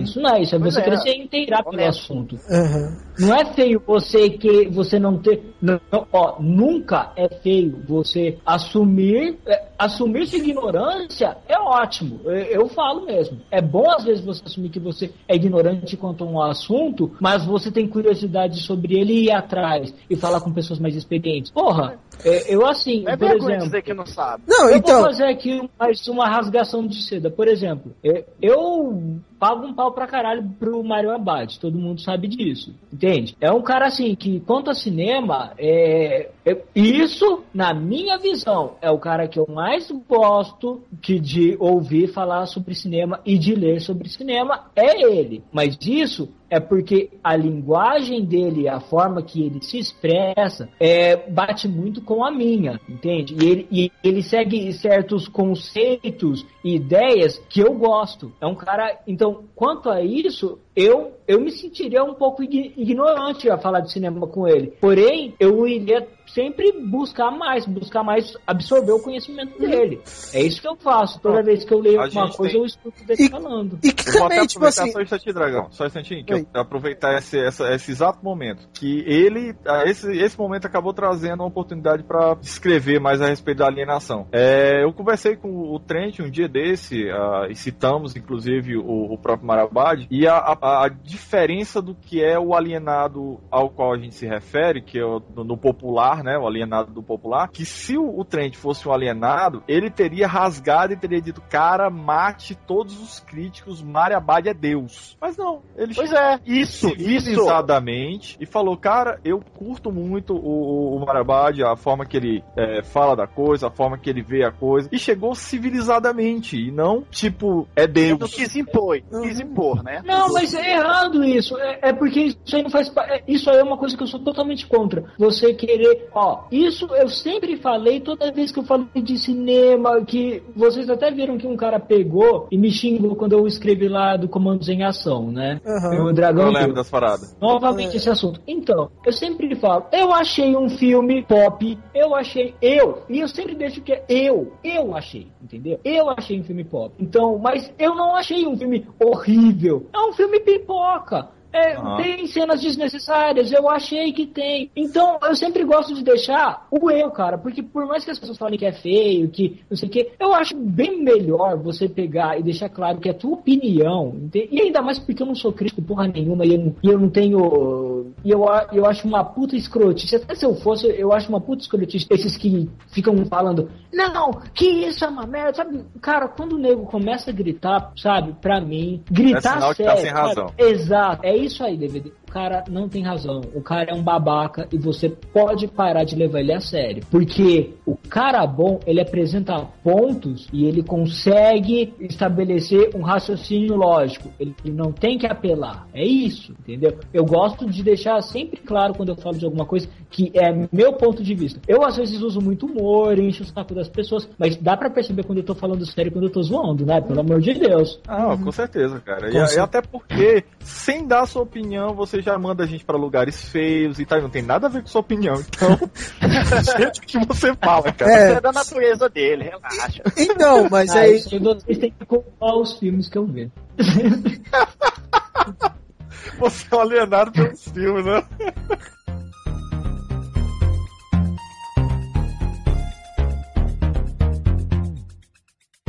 Isso não é, isso é Pois você é. querer se inteirar pelo assunto. Aham. Não é feio você que você não ter. Não, ó, nunca é feio você assumir. é, assumir sua ignorância é ótimo. Eu, eu falo mesmo. É bom às vezes você assumir que você é ignorante quanto a um assunto, mas você tem curiosidade sobre ele e ir atrás e falar com pessoas mais experientes. Porra, é, eu assim, Não é por exemplo. dizer que não sabe. Não, Eu então. vou fazer aqui mais uma rasgação de seda. Por exemplo, eu- eu pago um pau pra caralho pro Mario Abad, todo mundo sabe disso, entende? É um cara assim que, quanto a cinema, é, é- isso, na minha visão, é o cara que eu mais gosto que de ouvir falar sobre cinema e de ler sobre cinema, é ele. Mas isso é porque a linguagem dele, a forma que ele se expressa, é, bate muito com a minha, entende? E ele, e ele segue certos conceitos e ideias que eu gosto. É um cara. Então, quanto a isso, eu, eu me sentiria um pouco ign- ignorante a falar de cinema com ele. Porém, eu iria sempre buscar mais, buscar mais, absorver o conhecimento dele. É isso que eu faço. Toda vez que eu leio A alguma coisa, tem- eu escuto ele E- falando. E que Eu vou até também, tipo aproveitar assim. só um instantinho, Dragão. Só um instantinho, que eu Oi. aproveitar esse, essa- esse exato momento. Que ele, esse, esse momento acabou trazendo uma oportunidade pra escrever mais a respeito da alienação. É, eu conversei com o Trent um dia desse, ah, e citamos inclusive o, o próprio Marabad, e a, a- a diferença do que é o alienado ao qual a gente se refere, que é o, no, no popular, né? O alienado do popular, que se o, o Trent fosse um alienado, ele teria rasgado e teria dito, cara, mate todos os críticos, Marabad é Deus. Mas não, ele Pois é, isso, isso. civilizadamente e falou, cara, eu curto muito o, o Marabad, a forma que ele é, fala da coisa, a forma que ele vê a coisa, e chegou civilizadamente, e não, tipo, é Não Deus. quis impor, quis impor, né? Não, mas é errado isso. É, é porque isso aí não faz é, Isso aí é uma coisa que eu sou totalmente contra. Você querer. Ó, isso eu sempre falei toda vez que eu falei de cinema, que vocês até viram que um cara pegou e me xingou quando eu escrevi lá do Comandos em Ação, né? Aham. O Dragão. Eu lembro das paradas. Novamente esse assunto. Então, eu sempre falo, eu achei um filme pop, eu achei, eu, e eu sempre deixo que é eu, eu achei, entendeu? Eu achei um filme pop. Então, mas eu não achei um filme horrível. É um filme pipoca. É, Aham. Tem cenas desnecessárias, eu achei que tem. Então, eu sempre gosto de deixar o eu, cara, porque por mais que as pessoas falem que é feio, que não sei o que, eu acho bem melhor você pegar e deixar claro que é a tua opinião, ente- e ainda mais porque eu não sou crítico porra nenhuma e eu não, eu não tenho. E eu, eu acho uma puta escrotice. Até se eu fosse, eu acho uma puta escrotice esses que ficam falando, não, que isso é uma merda, sabe? Cara, quando o nego começa a gritar, sabe, pra mim, gritar É sinal que tá sério, sem sabe? razão. Exato, é isso aí, DVD. O cara não tem razão. O cara é um babaca e você pode parar de levar ele a sério. Porque o cara bom, ele apresenta pontos e ele consegue estabelecer um raciocínio lógico. Ele, não tem que apelar. É isso, entendeu? Eu gosto de deixar sempre claro quando eu falo de alguma coisa que é meu ponto de vista. Eu às vezes uso muito humor, encho o saco das pessoas, mas dá pra perceber quando eu tô falando sério e quando eu tô zoando, né? Pelo amor de Deus. Ah, com certeza, cara. E, Com e certeza. até porque, sem dar sua opinião, você já manda a gente pra lugares feios e tal. Não tem nada a ver com sua opinião. Então, gente, o que você fala, cara? É. É da natureza dele, relaxa. Então, mas Ah, aí. vocês têm que comprar os filmes que eu vejo. Você é um alienado pelos filmes, né?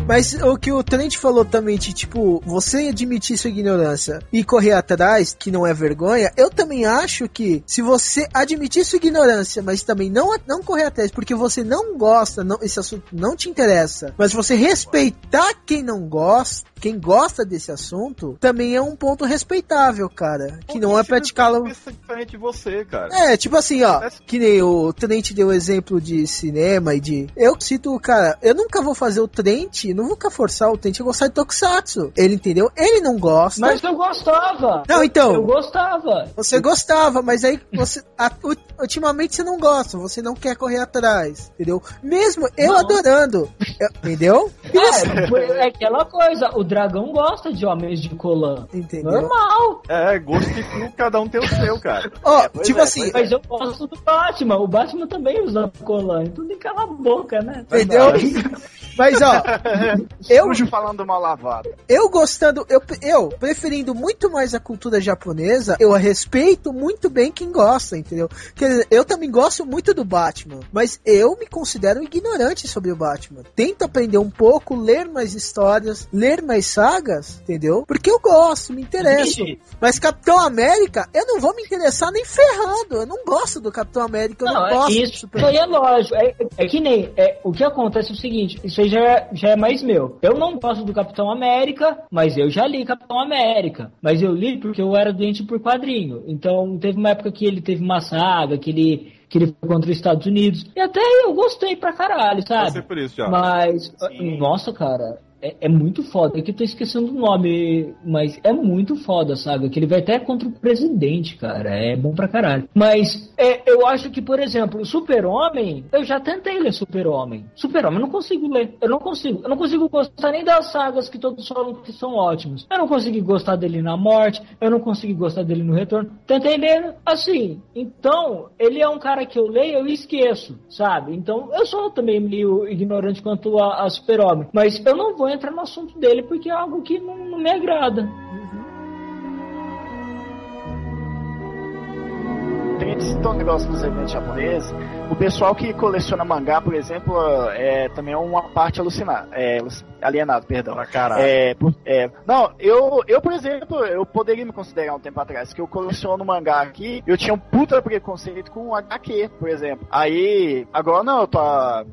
Mas o que o Trent falou também, de tipo, você admitir sua ignorância e correr atrás, que não é vergonha, eu também acho que se você admitir sua ignorância, mas também não, não correr atrás, porque você não gosta, não, esse assunto não te interessa, mas você respeitar quem não gosta, quem gosta desse assunto, também é um ponto respeitável, cara. Que não é praticá-lo. Pensa diferente de você, cara. É, tipo assim, ó, que nem o Trent deu exemplo de cinema e de. Eu cito, cara, eu nunca vou fazer o Trent, não vou forçar o Trent a gostar de Tokusatsu. Ele entendeu? Ele não gosta. Mas eu gostava. Não, então. Eu gostava. Você gostava, mas aí você. a- ultimamente você não gosta, você não quer correr atrás, entendeu? Mesmo eu Não. adorando, eu- entendeu? É, é aquela coisa, o dragão gosta de homens de colã. Entendeu? Normal. É, gosto de cu, cada um tem o seu, cara. Ó, pois tipo é, assim, Mas eu gosto do Batman. O Batman também usa colã. Então tem que calar a boca, né? entendeu? Mas ó, eu, Sujo falando mal lavado. eu gostando, eu, eu preferindo muito mais a cultura japonesa, eu respeito muito bem quem gosta, entendeu? Quer dizer, eu também gosto muito do Batman, mas eu me considero ignorante sobre o Batman. Tento aprender um pouco, ler mais histórias, ler mais sagas, entendeu? Porque eu gosto, me interesso. Mas Capitão América, eu não vou me interessar nem ferrando. Eu não gosto do Capitão América, eu não, Não, é gosto isso, isso aí é lógico. É, é que nem. É, o que acontece é o seguinte: isso já é, já é mais meu. Eu não gosto do Capitão América, mas eu já li Capitão América. Mas eu li porque eu era doente por quadrinho. Então teve uma época que ele teve uma saga, que ele que ele foi contra os Estados Unidos. E até eu gostei pra caralho, sabe? por isso já. Mas, nossa, cara, é, é, muito foda. É que eu tô esquecendo o nome, mas é muito foda, sabe? Que ele vai até contra o presidente, cara. É bom pra caralho. Mas é, eu acho que, por exemplo, Super-Homem, eu já tentei ler Super-Homem. Super-Homem eu não consigo ler. Eu não consigo. Eu não consigo gostar nem das sagas que todos falam que são ótimos. Eu não consegui gostar dele na morte. Eu não consegui gostar dele no retorno. Tentei ler assim. Então, ele é um cara que eu leio e esqueço, sabe? Então, eu sou também meio ignorante quanto a, a Super-Homem. Mas eu não vou entrar no assunto dele porque é algo que não, não me agrada. Tem esse negócio dos eventos japoneses. O pessoal que coleciona mangá, por exemplo, é também é uma parte alucinada. É, alienado, perdão. Pra caralho. É, é, não, eu, eu, por exemplo, eu poderia me considerar um tempo atrás que eu coleciono mangá aqui, eu tinha um puta preconceito com HQ, por exemplo. Aí, agora não, eu tô,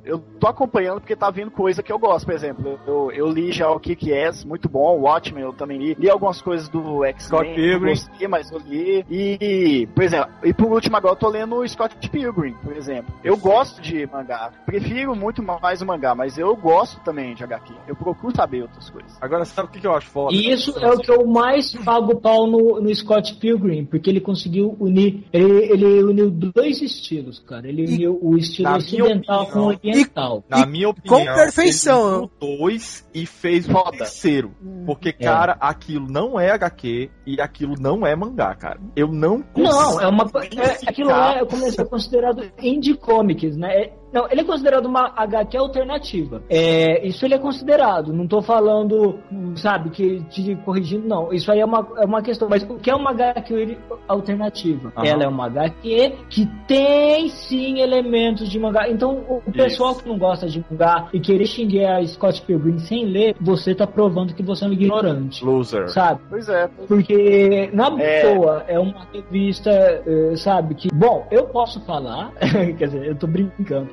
eu tô acompanhando porque tá vindo coisa que eu gosto, por exemplo. Eu, eu li já o que é, muito bom, o Watchmen eu também li. Li algumas coisas do X-Men, não gostei, mas eu li. E, por exemplo, e por último agora eu tô lendo o Scott Pilgrim, por exemplo. Eu gosto de mangá. Prefiro muito mais o mangá, mas eu gosto também de HQ. Eu procuro saber outras coisas. Agora, sabe o que eu acho foda? E isso é o que eu mais pago pau no, no Scott Pilgrim, porque ele conseguiu unir. Ele, ele uniu dois estilos, cara. Ele E- uniu o estilo ocidental com o oriental. Na E minha opinião, com perfeição. ele uniu dois e fez o Foda. terceiro. Hum. Porque, cara, aquilo não é HQ e aquilo não é mangá, cara. Eu não Não, é uma. É, aquilo é, é considerado indie comics, né? Não, ele é considerado uma HQ alternativa. É, isso ele é considerado. Não tô falando, sabe, que te corrigindo, não. Isso aí é uma, é uma questão. Mas o que é uma HQ alternativa? Aham. Ela é uma HQ que tem sim elementos de mangá. Então, o o pessoal que não gosta de mangá e querer xingar a Scott Pilgrim sem ler, você tá provando que você é um ignorante. Loser. Sabe? Pois é. Porque, na É. boa, é uma revista, eh, sabe, que. Bom, eu posso falar. quer dizer, eu tô brincando.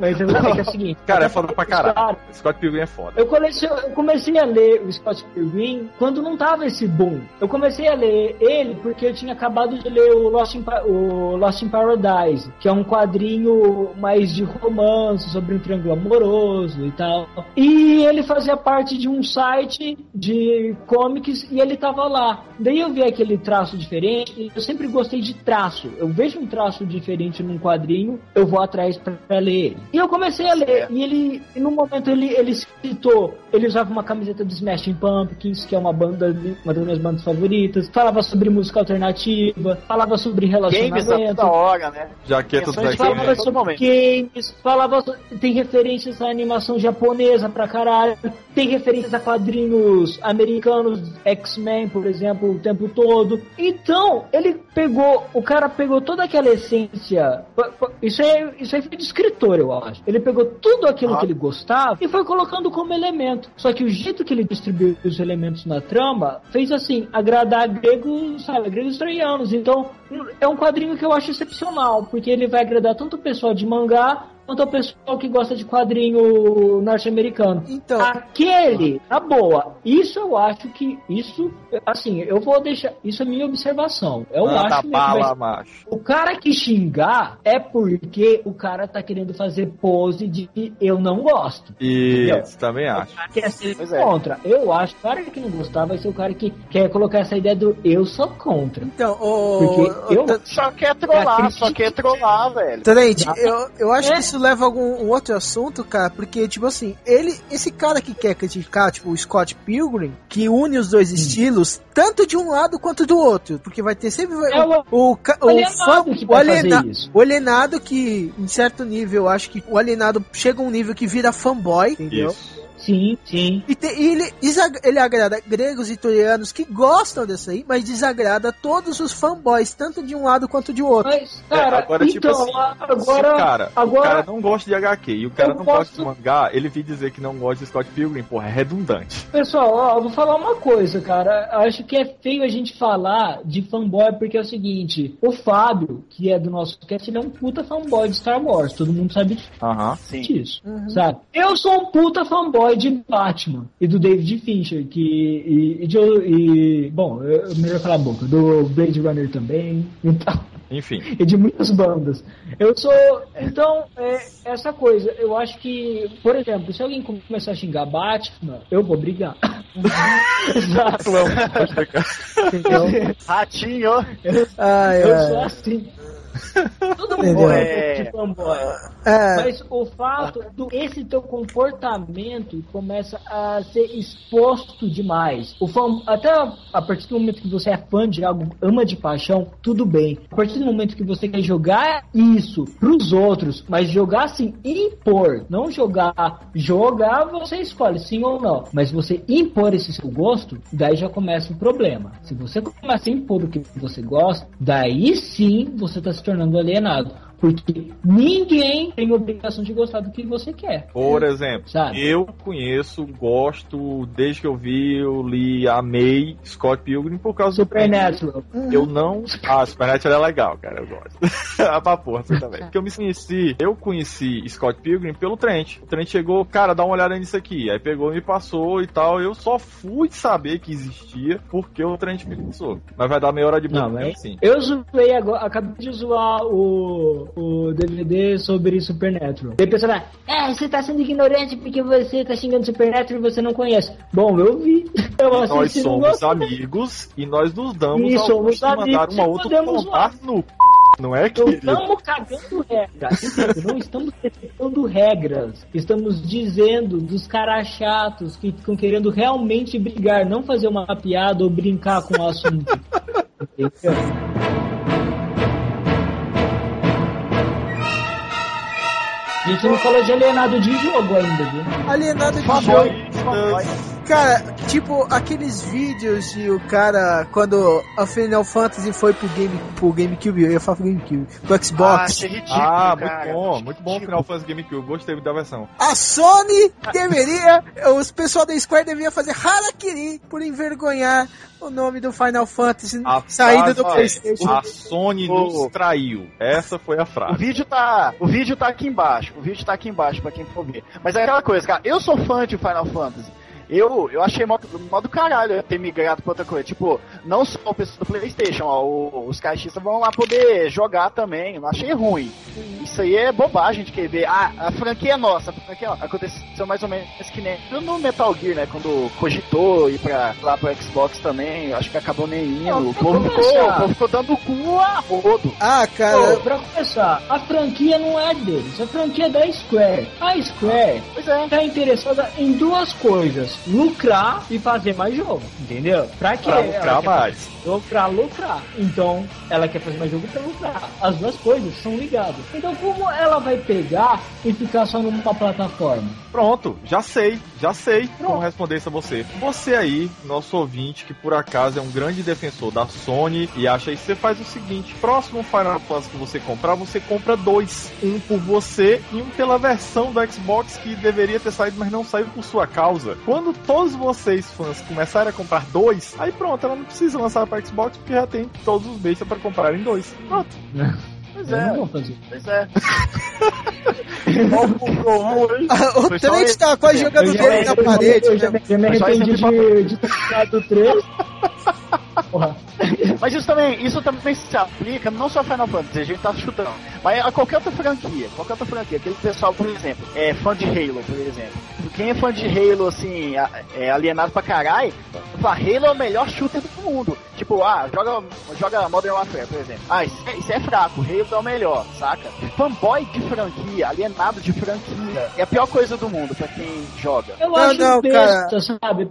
Mas é é que é o seguinte. Cara, é foda pra caralho. Cara, Scott Pilgrim é foda. eu, comecei, eu comecei a ler o Scott Pilgrim quando não tava esse boom. Eu comecei a ler ele porque eu tinha acabado de ler o Lost in, o Lost in Paradise, que é um quadrinho mais de romance sobre um triângulo amoroso e tal. E ele fazia parte de um site de comics e ele tava lá. Daí eu vi aquele traço diferente eu sempre gostei de traço. Eu vejo um traço diferente num quadrinho, eu vou atrás pra, pra ler ele. E eu comecei a ler. E ele, e no momento ele, ele citou, ele usava uma camiseta do Smashing Pumpkins, que é uma banda, uma das minhas bandas favoritas. Falava sobre música alternativa, falava sobre Games relacionamento. toda hora, né? Jaqueta X-Men. Falava sobre momento. games, falava tem referências à animação japonesa pra caralho, tem referências a quadrinhos americanos, X-Men, por exemplo, o tempo todo. Então, ele pegou, o cara pegou toda aquela essência, isso é, isso aí foi de escritor, eu acho. Ele pegou tudo aquilo Ah. que ele gostava e foi colocando como elemento. Só que o jeito que ele distribuiu os elementos na trama fez assim, agradar gregos, sabe, gregos troianos. Então, é um quadrinho que eu acho excepcional, porque ele vai agradar tanto o pessoal de mangá quanto o pessoal que gosta de quadrinho norte-americano. Então, Aquele, na boa, isso eu acho que, isso, assim, eu vou deixar, isso é minha observação. Eu Manda acho bala, macho. o cara que xingar é porque o cara tá querendo fazer pose de eu não gosto. Isso, também acho. Quer ser Pois é. contra. Eu acho que o cara que não gostar vai ser o cara que quer colocar essa ideia do eu sou contra. então, o. Porque eu- o- Só quer É trollar, só quer trollar, velho. Trent, eu, eu acho É. que isso leva a algum um outro assunto, cara, porque, tipo assim, ele, esse cara que quer criticar, tipo, o Scott Pilgrim, que une os dois estilos, tanto de um lado quanto do outro, porque vai ter sempre É o- o, o, alienado fã, que o, aliena- o alienado que, em certo nível, eu acho que o alienado chega a um nível que vira fanboy, entendeu? Isso. Sim, sim. E, te, e ele, ele agrada gregos e troianos que gostam dessa aí, mas desagrada todos os fanboys, tanto de um lado quanto de outro. Mas, cara, é, agora, tipo então, tipo assim, agora, cara, agora, o cara não gosta de HQ e o cara não posso... gosta de mangá, ele vir dizer que não gosta de Scott Pilgrim, porra, é redundante. Pessoal, ó, eu vou falar uma coisa, cara. Acho que é feio a gente falar de fanboy porque é o seguinte, o Fábio, que é do nosso cast, ele é um puta fanboy de Star Wars, todo mundo sabe disso, uhum. sabe? Eu sou um puta fanboy de Batman e do David Fincher, que e, e, de, e bom, eu, melhor falar a boca, do Blade Runner também, então enfim. E de muitas bandas. Eu sou. Então, é, essa coisa, eu acho que, por exemplo, se alguém começar a xingar Batman, eu vou brigar. Exato. Ratinho! Ai, eu sou assim. Todo mundo é de fanboy. É. Mas o fato do esse teu comportamento começa a ser exposto demais. O fã, até a partir do momento que você é fã de algo, ama de paixão, tudo bem. A partir do momento que você quer jogar isso pros outros, mas jogar assim, impor, não jogar, jogar você escolhe sim ou não, mas você impor esse seu gosto, daí já começa o problema. Se você começa a impor o que você gosta, daí sim você tá se tornando alienado. Porque ninguém tem obrigação de gostar do que você quer. Por exemplo, sabe? eu conheço, gosto, desde que eu vi, eu li, amei Scott Pilgrim por causa Supernatural. do. Supernatural. Eu não. Ah, Supernatural é legal, cara, eu gosto. ah, pra porra, você também. Porque eu me conheci, eu conheci Scott Pilgrim pelo Trent. O Trent chegou, cara, dá uma olhada nisso aqui. Aí pegou, me passou e tal. Eu só fui saber que existia porque o Trent me passou. Mas vai dar meia hora de não, mas sim. Eu zoei agora, acabei de zoar o o DVD sobre Supernatural. E a pessoa vai, é, você tá sendo ignorante porque você tá xingando Supernatural e você não conhece. Bom, eu vi. Eu nós somos amigos e nós nos damos e somos amigos, mandar uma outra tomar no não é que. Não estamos cagando regras. não estamos respeitando regras. Estamos dizendo dos caras chatos que ficam querendo realmente brigar, não fazer uma piada ou brincar com o assunto. Entendeu? A gente não falou de alienado de jogo ainda, viu? Alienado de jogo. Cara, tipo, aqueles vídeos de o cara, quando a Final Fantasy foi pro, game, pro GameCube, eu ia falar pro GameCube, pro Xbox. Ah, ridículo, ah muito cara. bom, muito bom o Final Fantasy GameCube, gostei da versão. A Sony deveria, os pessoal da Square deveria fazer Harakiri por envergonhar o nome do Final Fantasy a saindo do PlayStation. A Sony nos traiu. Essa foi a frase. O vídeo tá, o vídeo tá aqui embaixo. O vídeo tá aqui embaixo para quem for ver. Mas é aquela coisa, cara. Eu sou fã de Final Fantasy. Eu, eu achei modo, modo caralho ter migrado pra outra coisa. Tipo, não só o pessoal do Playstation, ó, os caixistas vão lá poder jogar também. Não achei ruim. Isso aí é bobagem de querer ver. Ah, a franquia é nossa. A franquia aconteceu mais ou menos que nem no Metal Gear, né? Quando cogitou ir pra, lá pro Xbox também. Acho que acabou nem indo. o, povo ficou, o povo ficou dando cu a rodo. Ah, cara. Pô, pra começar, a franquia não é deles. A franquia é da Square. A Square é. tá interessada em duas coisas lucrar e fazer mais jogo, entendeu? Pra quê? Pra lucrar mais. Pra lucrar. Então, ela quer fazer mais jogo pra lucrar. As duas coisas são ligadas. Então, como ela vai pegar e ficar só numa plataforma? Pronto, já sei, já sei Pronto. como responder isso a você. Você aí, nosso ouvinte, que por acaso é um grande defensor da Sony e acha isso, você faz o seguinte: próximo Final Fantasy que você comprar, você compra dois. Um por você e um pela versão do Xbox que deveria ter saído, mas não saiu por sua causa. Quando todos vocês, fãs, começarem a comprar dois, aí pronto, ela não precisa lançar para Xbox porque já tem todos os bestas para comprarem dois. Pronto. Pois é. Pois é. o Trent tá quase jogando dele na parede. Eu já, me arrependi de, de ter do 3. Mas isso também, isso também se aplica não só a Final Fantasy, a gente tá chutando, mas a qualquer outra franquia, qualquer outra franquia. Aquele pessoal, por exemplo, é fã de Halo, por exemplo. Quem é fã de Halo, assim, é alienado pra caralho, fala, Halo é o melhor shooter do mundo. Tipo, ah, joga, joga Modern Warfare, por exemplo. Ah, isso é, isso é fraco, Halo é o melhor, saca? Fanboy de franquia, alienado de franquia, é a pior coisa do mundo pra quem joga. Eu acho não, besta, cara. sabe?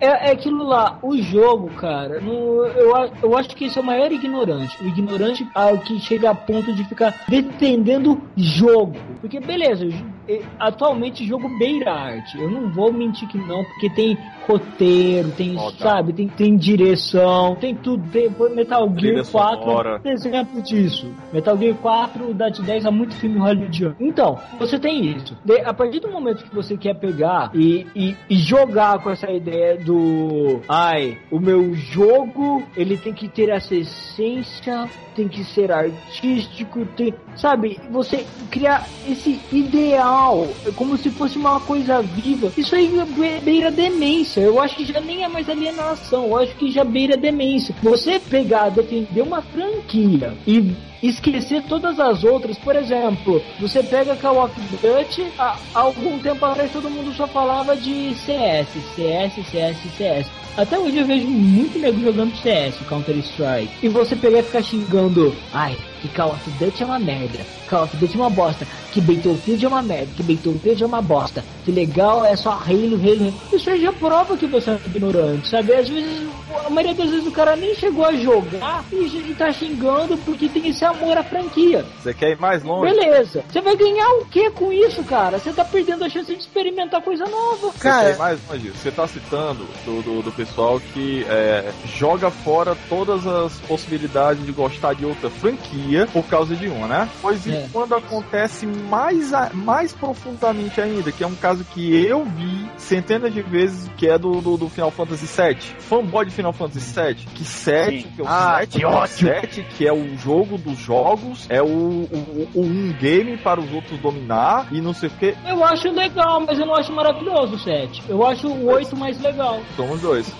É, é aquilo lá, o jogo, cara, no, eu, eu acho que esse é o maior ignorante. O ignorante ao que chega a ponto de ficar defendendo jogo. Porque, beleza, é, atualmente jogo beira arte. Eu não vou mentir que não, porque tem roteiro, tem, Oh, tá. sabe, tem, tem direção, tem tudo. Tem Metal Gear 4 sonora. é um exemplo disso. Metal Gear 4 dá de 10 a muito filme hollywoodiano. Então, você tem isso. De- a partir do momento que você quer pegar e, e, e jogar com essa ideia do ai, o meu jogo ele tem que ter essa essência, tem que ser artístico, tem, sabe? Você criar esse ideal é como se fosse uma coisa viva. Isso aí be- beira demência. Eu acho que já nem é mais alienação. Eu acho que já beira demência. Você pegar, defender uma franquia e esquecer todas as outras, por exemplo, você pega Call of Duty, há algum tempo atrás todo mundo só falava de CS, CS, CS, CS. Até hoje eu vejo muito nego jogando CS, Counter Strike. E você pegar e ficar xingando, ai, que Call of Duty é uma merda, Call of Duty é uma bosta, que Battlefield é uma merda, que Battlefield é uma bosta, que legal é só Halo, Halo, Halo. Isso aí já prova que você é um ignorante, sabe? Às vezes, a maioria das vezes o cara nem chegou a jogar e, e tá xingando porque tem esse amor à franquia. Você quer ir mais longe? Beleza. Você vai ganhar o que com isso, cara? Você tá perdendo a chance de experimentar coisa nova. Você Cara- quer ir mais longe? Você tá citando do, do, do pessoal que é, joga fora todas as possibilidades de gostar de outra franquia por causa de uma, né? Pois e É. quando acontece mais, a- mais profundamente ainda, que é um caso que eu vi centenas de vezes, que é do, do, do Final Fantasy VII. Fanboy de Final Fantasy VII. Que 7, Sim. que é o Ah, 7, que ótimo. 7, que é o jogo dos jogos, é o, o, o um game para os outros dominar e não sei o que. Eu acho legal, mas eu não acho maravilhoso o 7. Eu acho o 8 mais legal. Somos dois.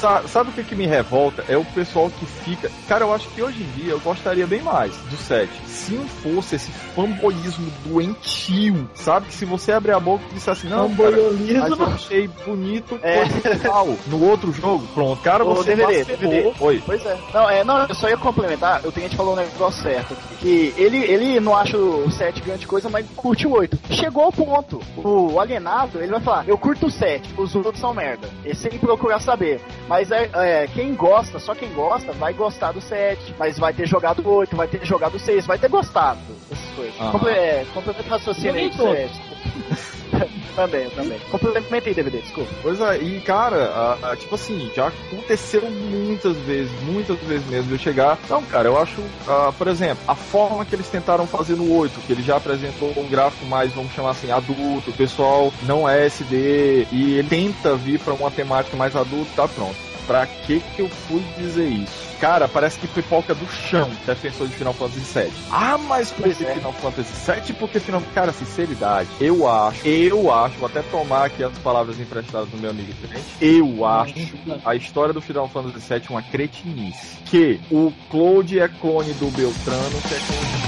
Sa- Sabe o que, que me revolta? É o pessoal que fica. Cara, eu acho que hoje em dia eu gostaria bem mais do 7. Se não fosse esse fanboyismo doentio, sabe? Que se você abrir a boca e disser assim, não, cara, mas eu achei bonito É. tal. No outro jogo, pronto, cara, Ô, você DVD. DVD. Oi. Pois é. Não, é, não, eu só ia complementar, eu tenho que falar um negócio certo. Que ele, ele não acha o 7 grande coisa, mas curte o 8. Chegou ao ponto. O alienado, ele vai falar, eu curto o 7, os outros são merda. E sem procurar saber. Mas é, é, quem gosta, só quem gosta, vai gostar do 7. Mas vai ter jogado o 8, vai ter jogado o 6, vai ter gostado dessas coisas. Aham. Comple é, complementa o raciocínio aí. Também, também. Complementa aí, DVD, desculpa. Pois é, e cara, a- a- tipo assim, já aconteceu muitas vezes, muitas vezes mesmo, eu chegar. Não, cara, eu acho, ah, por exemplo, a forma que eles tentaram fazer no 8, que ele já apresentou um gráfico mais, vamos chamar assim, adulto, o pessoal não é SD, e ele tenta vir pra uma temática mais adulta, tá pronto. Pra que que eu fui dizer isso? Cara, parece que pipoca do chão, defensor de Final Fantasy VII. Ah, mas por que é. Final Fantasy VII? Porque Final... Cara, sinceridade, eu acho, eu acho, vou até tomar aqui as palavras emprestadas do meu amigo diferente, eu acho a história do Final Fantasy VII uma cretinice. Que o Cloud é clone do Beltrano, que é clone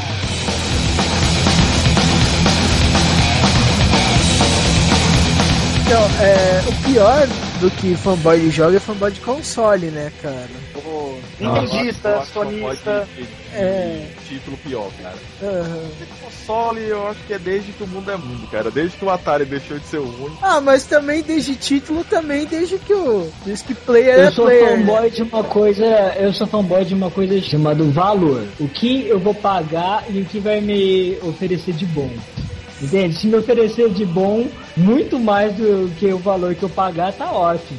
Então, é, o pior do que fanboy de jogo é fanboy de console, né, cara? O Não, eu Nintendista, sonista. É. título pior, cara. Aham. Console, eu acho que é desde que o mundo é mundo, cara. Desde que o Atari deixou de ser o único. Ah, mas também desde título, também desde que o. Desde que player é Eu sou player. fanboy de uma coisa, eu sou fanboy de uma coisa chamada valor. O que eu vou pagar e o que vai me oferecer de bom. Entende? Se me oferecer de bom muito mais do que o valor que eu pagar, tá ótimo.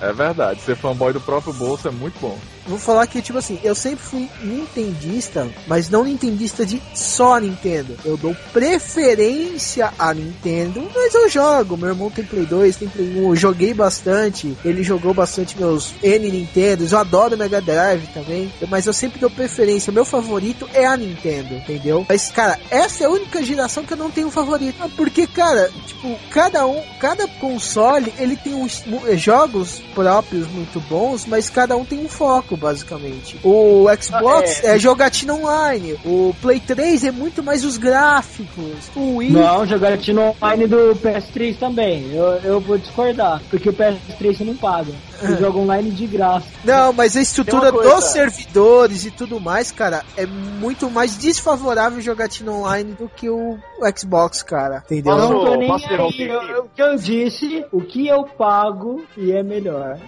É verdade, ser fanboy do próprio bolso é muito bom. Vou falar que, tipo assim, eu sempre fui nintendista, mas não nintendista de só Nintendo. Eu dou preferência a Nintendo, mas eu jogo. Meu irmão tem Play 2, tem Play 1, eu joguei bastante. Ele jogou bastante meus N Nintendos, eu adoro Mega Drive também. Mas eu sempre dou preferência. Meu favorito é a Nintendo, entendeu? Mas, cara, essa é a única geração que eu não tenho favorito. Ah, Porque, cara, tipo, cada um, cada console, ele tem uns jogos próprios muito bons, mas cada um tem um foco, basicamente. O Xbox Ah, é. jogatina online, o Play 3 é muito mais os gráficos, o Wii... Não, jogatina online do PS3 também. Eu, eu vou discordar, porque o PS3 você não paga. Você joga online de graça. Não, mas a estrutura dos servidores e tudo mais, cara, é muito mais desfavorável jogatina online do que o Xbox, cara. Entendeu? Eu não tô nem aí. Eu- eu- O que eu disse, o que eu pago e é melhor.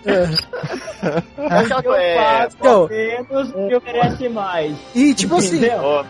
Aquela coisa, é, faço Então, menos que oferece mais. E tipo assim,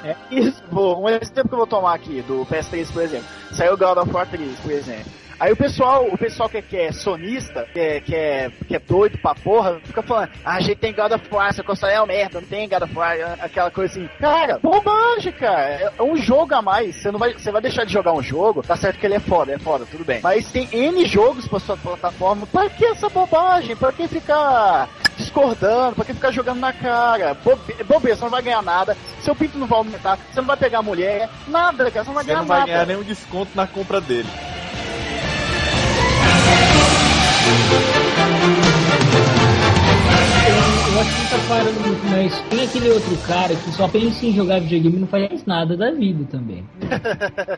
É isso. Vou, um exemplo que eu vou tomar aqui, do PS3, por exemplo. Saiu God of War 3, por exemplo. Aí o pessoal, o pessoal que, que é sonista, que é, que, é, que é doido pra porra, fica falando, ah, a gente tem God of War, essa console é uma merda, não tem God of War, aquela coisa assim. Cara, bobagem, cara. É, é um jogo a mais. Você não vai, você vai deixar de jogar um jogo, tá certo que ele é foda, é foda, tudo bem. Mas tem N jogos pra sua plataforma, pra que essa bobagem? Pra que ficar discordando? Pra que ficar jogando na cara? Bobe, bobeira, você não vai ganhar nada, seu pinto não vai aumentar, você não vai pegar mulher, nada, cara, você não vai Você ganhar não vai nada. ganhar nenhum desconto na compra dele. Eu, acho que tá parando muito, mas tem aquele outro cara que só pensa em jogar videogame e não faz nada da vida também.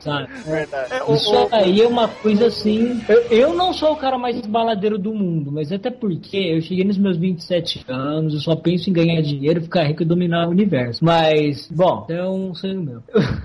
Sabe? Verdade. Isso aí é uma coisa assim. Eu, eu não sou o cara mais baladeiro do mundo, mas até porque eu cheguei nos meus 27 anos, eu só penso em ganhar dinheiro, ficar rico e dominar o universo. Mas, bom, é um sonho meu.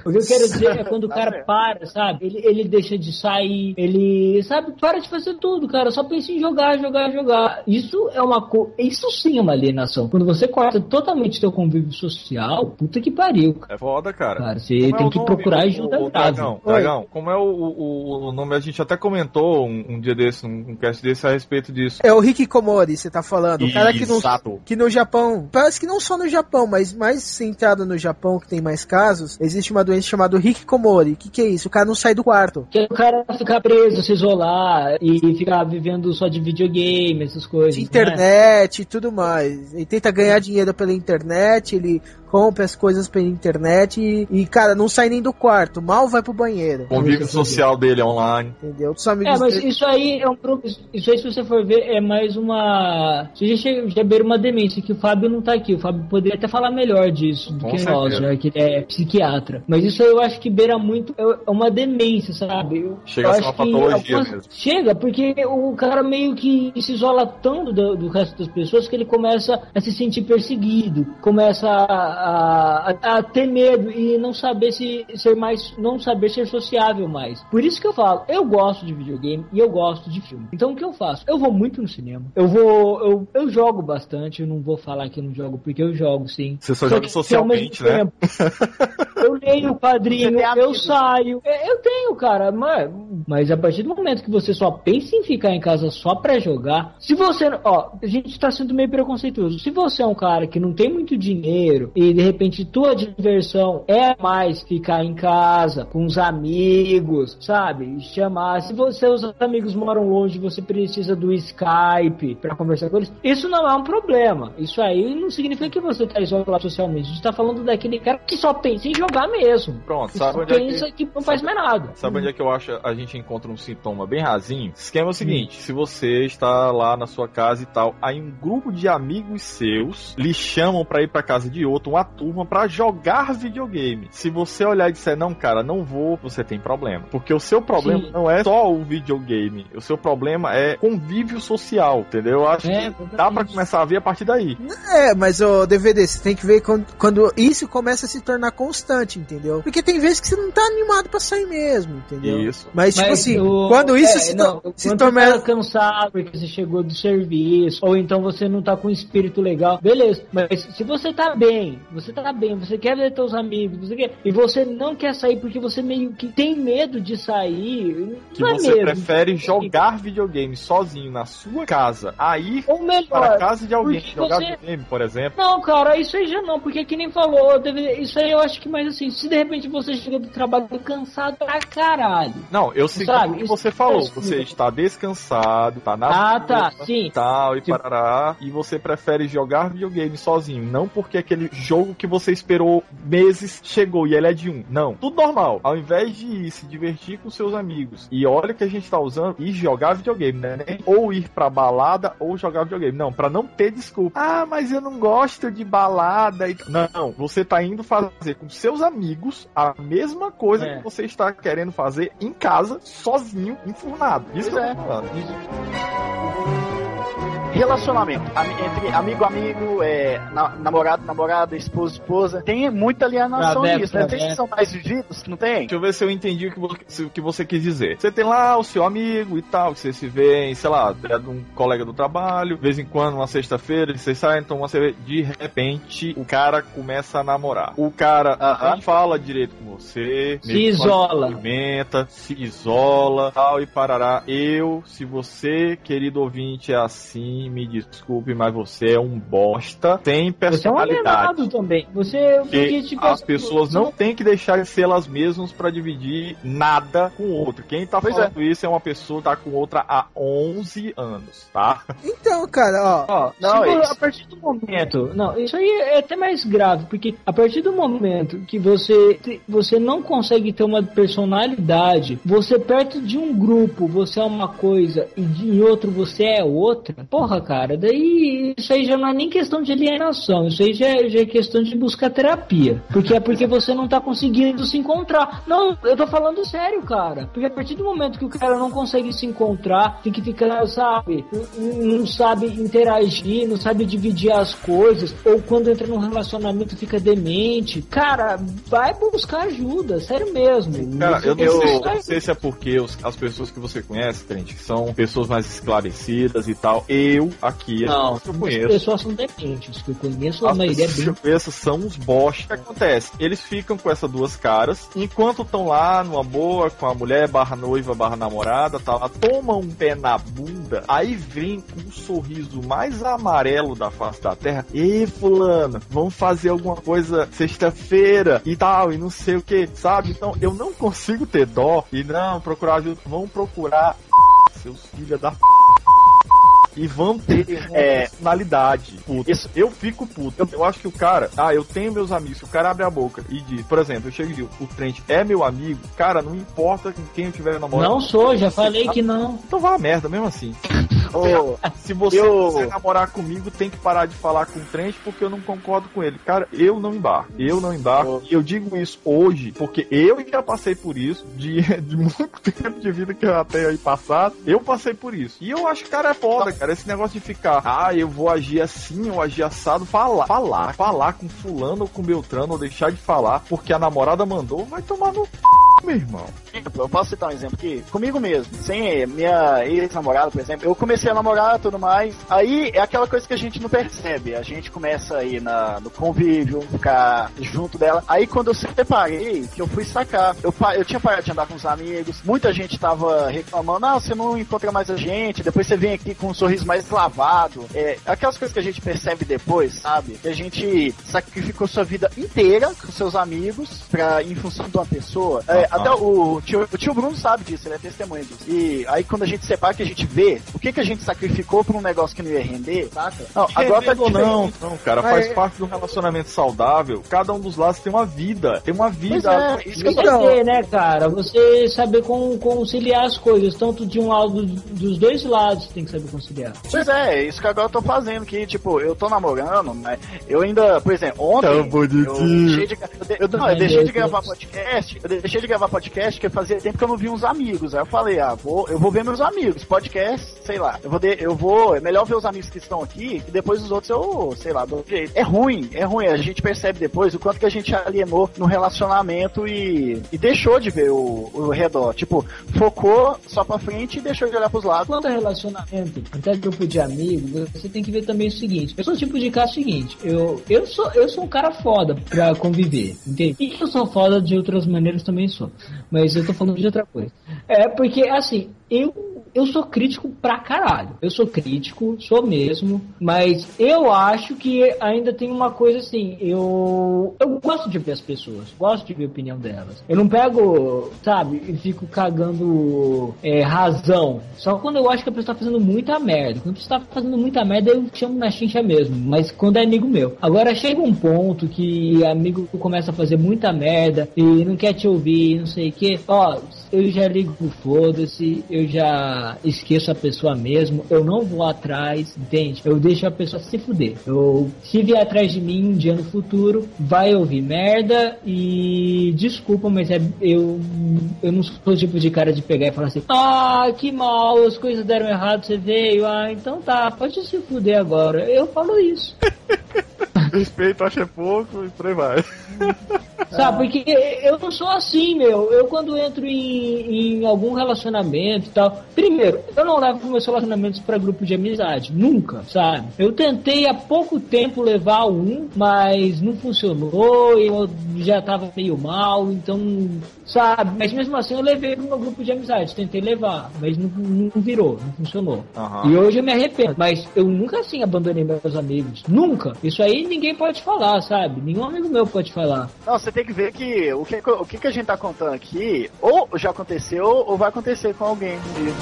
o que eu quero dizer é quando o cara para, sabe? Ele, ele deixa de sair, ele, sabe, para de fazer tudo, cara. Só pensa em jogar, jogar, jogar. Isso é uma coisa. Isso sim é uma alienação. Quando você corta totalmente teu convívio social, puta que pariu, cara. É foda, cara. Cara, você Como é tem o que nome? procurar O, grave. Dragão. Dragão, como é o, o, o nome? A gente até comentou um, um dia desse, um, um cast desse a respeito disso. é o Rick Komori, você tá falando. O cara que Exato. que no Japão, parece que não só no Japão, mas mais centrado no Japão, que tem mais casos, existe uma doença chamada Rick Komori. O que, que é isso? O cara não sai do quarto. Que é o cara ficar preso, se isolar e ficar vivendo só de videogame, essas coisas. De né? internet e tudo mais. Ele tenta ganhar dinheiro pela internet, ele compra as coisas pela internet e, e, cara, não sai nem do quarto, mal vai pro banheiro. O convívio social dele é online. Entendeu? Os amigos É, mas dele- isso aí é um Isso aí, se você for ver, é mais uma. Isso já, chega- já beira uma demência, que o Fábio não tá aqui. O Fábio poderia até falar melhor disso do Com que nós, certeza. já que ele é psiquiatra. Mas isso aí eu acho que beira muito. É é uma demência, sabe? Eu, Chega eu a ser acho uma que patologia mesmo. Chega, porque o cara meio que se isola tanto do, do resto das pessoas que ele começa a se sentir perseguido, começa a, a- a ter medo e não saber se ser mais, não saber ser sociável mais. Por isso que eu falo, eu gosto de videogame e eu gosto de filme. Então o que eu faço? Eu vou muito no cinema. Eu vou, eu, eu jogo bastante. Eu não vou falar que eu não jogo porque eu jogo sim. Você só Só joga que, socialmente, né? tempo, eu leio o quadrinho, eu saio. É, Eu tenho, cara, mas, mas a partir do momento que você só pensa em ficar em casa só pra jogar, se você, ó, a gente tá sendo meio preconceituoso. Se você é um cara que não tem muito dinheiro e de repente tua diversão é mais ficar em casa com os amigos, sabe? Chamar. Se você, seus amigos moram longe, você precisa do Skype pra conversar com eles. Isso não é um problema. Isso aí não significa que você tá isolado socialmente. A gente tá falando daquele cara que só pensa em jogar mesmo. Pronto, Que sabe só onde é pensa que... que não faz mais nada. Sabe onde é que eu acho a gente encontra um sintoma bem rasinho? O esquema é o seguinte: se você está lá na sua casa e tal, aí um grupo de amigos seus lhe chamam pra ir pra casa de outro, uma turma pra jogar videogame. Se você olhar e disser não, cara, não vou, você tem problema, porque o seu problema Sim. não é só o videogame, o seu problema é convívio social, entendeu? Eu acho É, que dá pra começar a ver a partir daí. É, mas o DVD, você tem que ver quando, quando isso começa a se tornar constante, entendeu? Porque tem vezes que você não tá animado pra sair mesmo, entendeu? Isso. Mas, tipo Mas assim, o- quando isso é, se, não, to- se torna. você tá cansado porque você chegou do serviço, ou então você não tá com um espírito legal, beleza. Mas se você tá bem, você tá bem, você quer ver teus amigos, você quer, e você não quer sair porque você meio que tem medo de sair, Que não é você prefere jogar videogame sozinho na sua casa, a ir Ou melhor, para a casa de alguém jogar você- videogame, por exemplo. Não, cara, isso aí já não, porque que nem falou, deve- isso aí eu acho que mais assim, se de repente você chega do trabalho cansado pra caralho. Não, eu sei o que você falou. isso- Você está descansado, tá na Ah, rua, tá, sim. e tal, e Tipo- parará, e você prefere jogar videogame sozinho, não porque aquele jogo que você esperou meses chegou e ele é de um. Não, tudo normal. Ao invés de ir se divertir com seus amigos, e olha que a gente tá usando, ir jogar videogame, né? Ou ir pra balada ou jogar videogame. Não, pra não ter desculpa. Ah, mas eu não gosto de balada. E... Não, você tá indo fazer com seus amigos a mesma coisa É. que você está querendo fazer em casa, sozinho, enfurnado. Isso Pois eu é. Relacionamento entre amigo, amigo, é, na- namorado, namorada, esposo, esposa. Tem muita alienação Traveco, nisso, né? Que são mais vividos, não tem? Deixa eu ver se eu entendi o que, você, o que você quis dizer. Você tem lá o seu amigo e tal, que você se vê, em, sei lá, é de um colega do trabalho, de vez em quando, uma sexta-feira, vocês saem, então você de repente o cara começa a namorar. O cara Aham. não fala direito com você, Se isola. cumprimenta, se isola, tal e parará. Eu, se você, querido ouvinte, é assim, me desculpe, mas você é um bosta, tem Você é um personalidade. também. Você. Porque porque, tipo, as assim, pessoas não têm que deixar de ser elas mesmas pra dividir nada com o outro. Quem tá Pois falando isso é uma pessoa que tá com outra há 11 anos, tá? Então, cara, ó. Ó, Não, tipo, é isso. a partir do momento. Não, isso aí é até mais grave, porque a partir do momento que você, te- você não consegue ter uma personalidade, você perto de um grupo você é uma coisa e de em outro você é outra, porra, cara, daí isso aí já não é nem questão de alienação, isso aí já, é- já é questão de buscar terapia. Porque é porque você não tá conseguindo se encontrar. Não, eu tô falando sério, cara. Porque a partir do momento que o cara não consegue se encontrar, tem que ficar, sabe, não- sabe interagir, não sabe dividir as coisas, ou quando entra num relacionamento fica demente. Cara, vai buscar ajuda, sério mesmo. Cara, eu não, Eu- sei, eu não sei se é porque os- as pessoas que você conhece, Trent, são pessoas mais esclarecidas e tal. Eu, aqui, as Não, pessoas que eu as conheço. pessoas são dementes, que eu conheço, a As maioria é bem que eu conheço são uns bosta. O que acontece? Eles ficam com essas duas caras, enquanto estão lá numa boa, com a mulher barra noiva barra namorada, tá lá, tomam um pé na bunda, aí vem com um sorriso mais amarelo da face da terra. Ê, fulano, vamos fazer alguma coisa sexta-feira e tal, e não sei o que, sabe? Então eu não consigo ter dó e não procurar ajuda. Vão procurar seus filhos da e vão ter É. personalidade. Puto. Isso. Eu fico puto. Eu, eu acho que o cara, ah, eu tenho meus amigos, se o cara abre a boca e diz, por exemplo, eu chego e digo, o Trent é meu amigo, cara, não importa com quem eu tiver namorando. Não sou, já falei que não. Então vá a merda, mesmo assim. Se você Eu- quiser namorar comigo, tem que parar de falar com o Trent porque eu não concordo com ele. Cara, eu não embarco. Eu não embarco. E eu digo isso hoje porque eu já passei por isso de, de muito tempo de vida que eu até aí passado. Eu passei por isso. E eu acho que, cara, é foda, cara. Esse negócio de ficar, ah, eu vou agir assim, eu agir assado. Falar, falar, falar com fulano ou com Beltrano ou deixar de falar porque a namorada mandou, vai tomar no c... meu irmão. eu posso citar um exemplo aqui, comigo mesmo, sem minha ex-namorada, por exemplo, eu comecei a namorar tudo mais, aí é aquela coisa que a gente não percebe, a gente começa aí na, no convívio, ficar junto dela, aí quando eu separei, que eu fui sacar, eu, eu tinha parado de andar com os amigos, muita gente tava reclamando, ah, você não encontra mais a gente, depois você vem aqui com um sorriso mais lavado, é, aquelas coisas que a gente percebe depois, sabe, que a gente sacrificou sua vida inteira com seus amigos pra, em função de uma pessoa, É, até ah. o tio, o tio Bruno sabe disso, ele é testemunha disso. E aí quando a gente separa, que a gente vê o que, que a gente sacrificou pra um negócio que não ia render, saca? Não, agora tá ou não, diferente. não, cara, Mas faz é- parte do relacionamento saudável. Cada um dos lados tem uma vida. Tem uma Pois vida. é, isso que Então- né, cara? Você saber con- conciliar as coisas, tanto de um lado, dos dois lados tem que saber conciliar. Pois é, é isso que agora eu tô fazendo, que, tipo, eu tô namorando, mas eu ainda, por exemplo, ontem. Tão bonitinho. Eu deixei de, eu não, deixei de gravar podcast. Eu deixei de gravar podcast porque fazia tempo que eu não vi uns amigos. Aí eu falei, ah, vou, eu vou ver meus amigos. Podcast, sei lá. Eu vou, de- eu vou. É melhor ver os amigos que estão aqui e depois os outros eu, sei lá, dou jeito. É ruim, é ruim. A gente percebe depois o quanto que a gente alienou no relacionamento e, e deixou de ver o, o redor. Tipo, focou só pra frente e deixou de olhar pros lados. Quanto a relacionamento, até grupo de amigos, você tem que ver também o seguinte. Eu sou o tipo de cara seguinte. Eu, eu, sou, eu sou um cara foda pra conviver, entende? E eu sou foda de outras maneiras também sou. Mas eu tô falando de outra coisa. É porque, assim, eu, eu sou crítico pra caralho. Eu sou crítico, sou mesmo. Mas eu acho que ainda tem uma coisa assim. Eu, eu gosto de ver as pessoas. Gosto de ver a opinião delas. Eu não pego, sabe, e fico cagando é, razão. Só quando eu acho que a pessoa tá fazendo muita merda. Quando a pessoa tá fazendo muita merda, eu chamo na chincha mesmo. Mas quando é amigo meu. Agora chega um ponto que amigo começa a fazer muita merda e não quer te ouvir, não sei o que. Ó, eu já ligo foda-se, eu já esqueço a pessoa mesmo, eu não vou atrás, entende? Eu deixo a pessoa se fuder. Eu, se vier atrás de mim um dia no futuro, vai ouvir merda e desculpa, mas é, eu, eu não sou o tipo de cara de pegar e falar assim, ah, que mal, as coisas deram errado, você veio, ah, então tá, pode se fuder agora. Eu falo isso. Respeito, acho é pouco e por aí vai. Sabe, porque eu não sou assim, meu. Eu quando entro em, em algum relacionamento e tal. Primeiro, eu não levo meus relacionamentos para grupo de amizade. Nunca, sabe? Eu tentei há pouco tempo levar um, mas não funcionou. Eu já tava meio mal, então, sabe? Mas mesmo assim eu levei pro meu grupo de amizade. Tentei levar, mas não, não virou, não funcionou. Aham. E hoje eu me arrependo. Mas eu nunca assim abandonei meus amigos. Nunca. Isso aí ninguém pode falar, sabe? Nenhum amigo meu pode falar. Não, você tem que ver que o que, o que, a gente tá contando aqui, ou já aconteceu, ou vai acontecer com alguém um dia.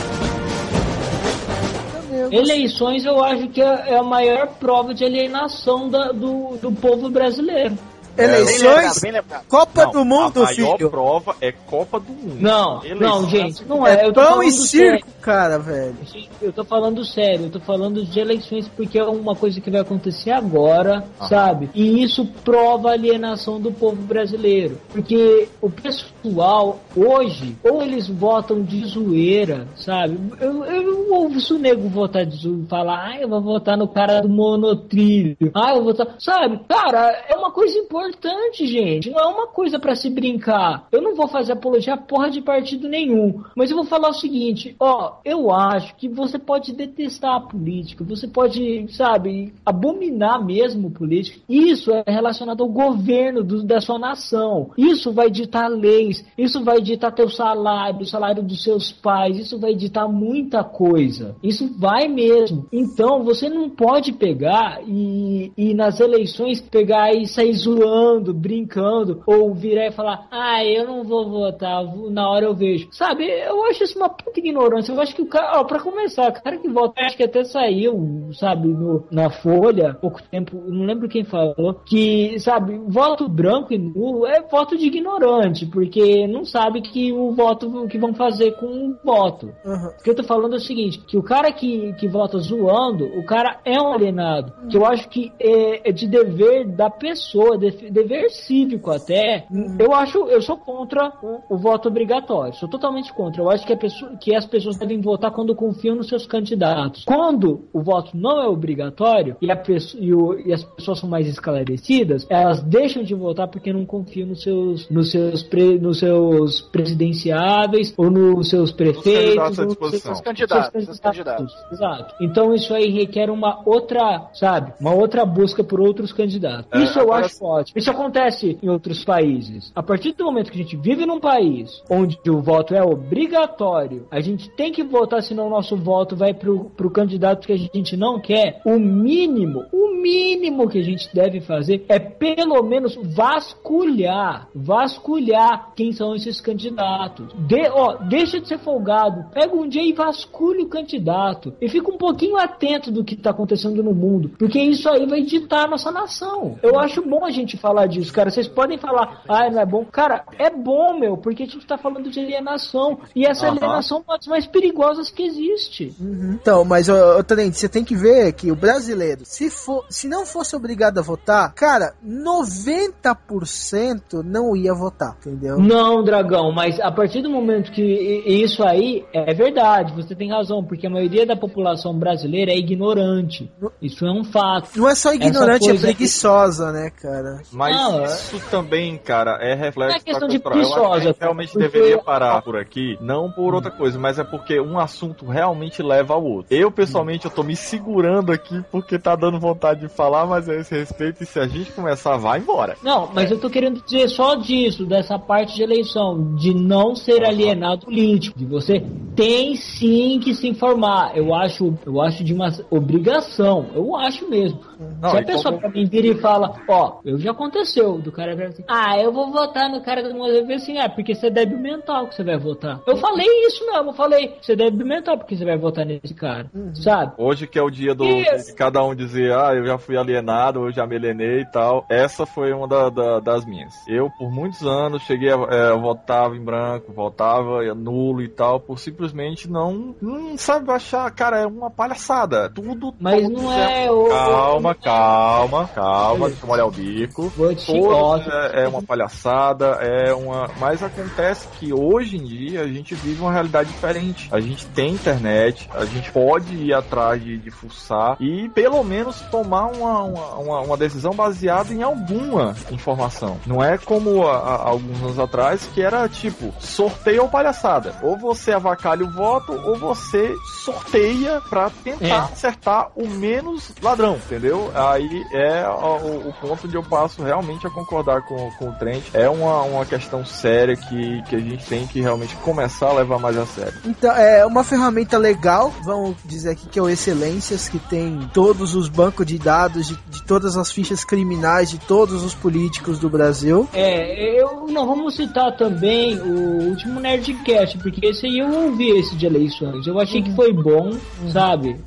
Eleições eu acho que é é a maior prova de alienação da- do, do povo brasileiro. Bem Eleições, lembrado, bem lembrado. Copa Não, do Mundo, a maior filho. prova é Copa do Mundo. Não, Eleição não, é gente, não É é. Eu tô pão e sério. circo, cara, velho. Eu tô falando sério, eu tô falando de eleições porque é uma coisa que vai acontecer agora, sabe? E isso prova a alienação do povo brasileiro. Porque o pessoal, hoje, ou eles votam de zoeira, sabe? Eu, eu ouço o nego votar de zoeira, falar, ah, eu vou votar no cara do monotrilho, ah, eu vou votar. Sabe, cara, é uma coisa importante, gente. Não é uma coisa pra se brincar. Eu não vou fazer apologia a porra de partido nenhum. Mas eu vou falar o seguinte, ó, eu acho que você pode detestar a política, você pode, sabe, abominar mesmo política. Isso é relacionado ao governo do- da sua nação. Isso vai ditar leis, isso vai ditar teu salário, o salário dos seus pais, isso vai ditar muita coisa. Isso vai mesmo. Então você não pode pegar e, e nas eleições pegar e sair zoando, brincando, ou virar e falar, ah, eu não vou votar, na hora eu vejo. Sabe, eu acho isso uma puta ignorância. Eu acho que o cara, ó, pra começar, o cara que vota, acho que até saiu, sabe, no, na Folha, pouco tempo, não lembro quem falou, que, sabe, voto branco e nulo é voto de ignorante, porque não sabe que o voto, que vão fazer com o voto. Uhum. O que eu tô falando é o seguinte, que o cara que, que vota zoando, o cara é um alienado. Que eu acho que é, é de dever da pessoa, de- dever cívico até. Eu acho, eu sou contra o, o voto obrigatório. Sou totalmente contra. Eu acho que, pessoa, que as pessoas devem votar quando confiam nos seus candidatos. Quando o voto não é obrigatório e, pessoa, e, o- e as pessoas são mais esclarecidas, elas deixam de votar porque não confiam nos seus, nos seus, pre- nos seus presidenciáveis ou nos seus prefeitos. nos seus- Seus candidatos, seus candidatos. Exato. Então isso aí requer uma outra, sabe, uma outra busca por outros candidatos. É, isso eu agora- acho ótimo. Isso acontece em outros países. A partir do momento que a gente vive num país onde o voto é obrigatório, a gente tem que votar, senão o nosso voto vai pro, pro candidato que a gente não quer. O mínimo, o mínimo que a gente deve fazer é pelo menos vasculhar, vasculhar quem são esses candidatos. De, ó, deixa de ser folgado, pega um dia e vasculhe o candidato e fica um pouquinho atento do que tá acontecendo no mundo, porque isso aí vai ditar a nossa nação. Eu acho bom a gente falar disso, cara. Vocês podem falar, ah, não é bom. Cara, é bom, meu, porque a gente tá falando de alienação e essa Aham. alienação é uma das mais perigosas que existe. Então, mas, ô, ô Tenente, você tem que ver que o brasileiro, se, for, se não fosse obrigado a votar, cara, 90% não ia votar, entendeu? Não, Dragão, mas a partir do momento que isso aí é verdade, você tem razão, porque a maioria da população brasileira é ignorante. Isso é um fato. Não é só ignorante, é coisa que- preguiçosa, né, cara? Mas Não, é- isso também, cara, é reflexo Não é questão da de cultura. Eu acho que a gente preguiçosa, realmente porque- deveria parar por aqui, não por outra coisa, mas é porque um assunto realmente leva ao outro. Eu, pessoalmente, eu tô me segurando aqui porque tá dando vontade de falar, mas a esse respeito, e se a gente começar, vai embora. Não, mas eu tô querendo dizer só disso, dessa parte de eleição, de não ser alienado político, de você tem sim que se informar. Eu acho, eu acho de uma obrigação, eu acho mesmo. Não, Se a pessoa como- pra mim vira e fala, ó, eu já aconteceu. Do cara virar assim, ah, eu vou votar no cara do Moza assim, ah, porque você é débil mental que você vai votar. Eu falei isso mesmo, eu falei, você é débil mental porque você vai votar nesse cara, sabe? Hoje que é o dia do de cada um dizer, ah, eu já fui alienado, eu já me alienei e tal. Essa foi uma da- da- das minhas. Eu, por muitos anos, cheguei a é, votava em branco, votava nulo e tal, por simplesmente não, não sabe, achar, cara, é uma palhaçada. Tudo. Mas não certo. é o. Calma, calma, calma, deixa eu molhar o bico. Ótimo. é, é uma palhaçada, é uma. Mas acontece que hoje em dia a gente vive uma realidade diferente. A gente tem internet, a gente pode ir atrás de, de fuçar e pelo menos tomar uma, uma, uma- uma decisão baseada em alguma informação. Não é como há, há alguns anos atrás que era tipo sorteio ou palhaçada. Ou você avacalha o voto ou você sorteia pra tentar É. acertar o menos ladrão, entendeu? Aí é o, o ponto onde eu passo realmente a concordar com, com o Trent. É uma, uma questão séria que, que a gente tem que realmente começar a levar mais a sério. Então, é uma ferramenta legal, vamos dizer aqui que é o Excelências, que tem todos os bancos de dados de, de todas as fichas criminais de todos os políticos do Brasil. É, eu não vamos citar também o último Nerdcast, porque esse aí eu ouvi esse de eleições. Eu achei que foi bom, sabe?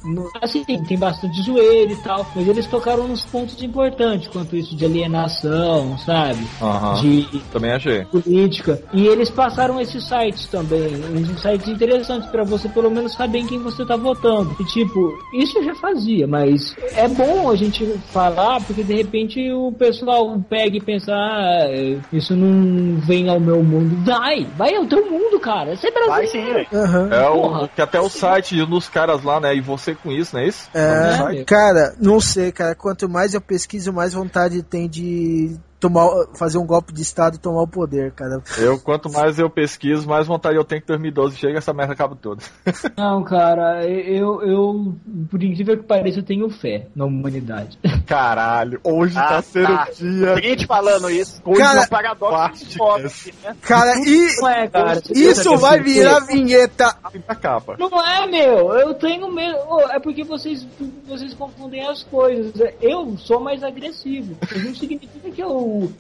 Assim, tem bastante zoeira e tal, mas eles tocaram nos pontos importantes, quanto isso de alienação, sabe? Aham. De Também achei. política. E eles passaram esses sites também, uns sites interessantes pra você pelo menos saber em quem você tá votando. E tipo, isso eu já fazia, mas é bom a gente falar porque de repente o pessoal pega e pensa, ah, isso não vem ao meu mundo. Vai, vai ao teu mundo, cara. Você é Vai sim, brasileiro. velho. Aham. É Porra. o que até o site dos caras lá, né? E você com isso, não é isso? É, é? cara, não sei, cara. Quanto mais eu pesquiso, mais vontade tem de y tomar, fazer um golpe de estado e tomar o poder, cara. Eu, quanto mais eu pesquiso, mais vontade eu tenho que 2012 chega essa merda acaba toda. Não, cara, eu, eu, por incrível que pareça, eu tenho fé na humanidade. Caralho, hoje tá Ah, sendo tá. o dia. Gente falando isso. Hoje Cara- um paradoxo foda, assim, né? Cara, e Não é, cara. isso vai virar vinheta. da capa. Não é, meu. Eu tenho medo. É porque vocês, vocês confundem as coisas. Eu sou mais agressivo. Isso não significa que eu,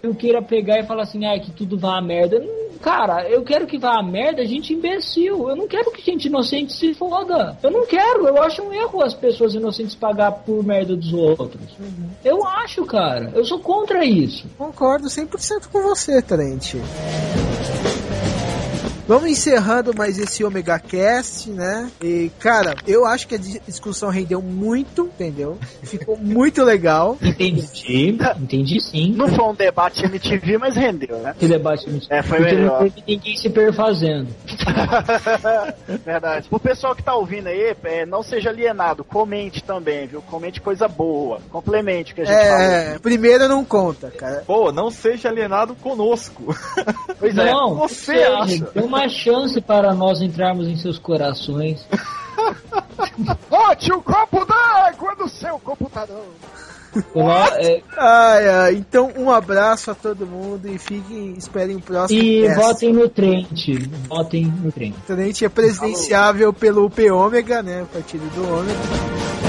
eu queira pegar e falar assim, ah, que tudo vá a merda. Não, Cara, eu quero que vá a merda gente imbecil. Eu não quero que gente inocente se foda. Eu não quero. Eu acho um erro as pessoas inocentes pagar por merda dos outros. Eu acho, cara. Eu sou contra isso. Concordo 100% com você, Trent. Vamos encerrando mais esse Omega Cast, né? E, cara, eu acho que a di- discussão rendeu muito, entendeu? Ficou muito legal. Entendi. Entendi sim. Não foi um debate MTV, mas rendeu, né? Que debate É, foi Porque melhor. não teve ninguém se perfazendo. Verdade. O pessoal que tá ouvindo aí, é, não seja alienado, comente também, viu? Comente coisa boa. Complemente o que a gente É, primeiro não conta, cara. Pô, não seja alienado conosco. falou. Pois é. Não, você seja, acha? Uma chance para nós entrarmos em seus corações. Bote um copo d'água no seu computador. Colo- é, Ai, ai, então um abraço a todo mundo e fiquem, esperem o próximo e cast. votem no Trent. Votem no Trent. Trent é presidenciável pelo P Ômega, né? O partido do Ômega.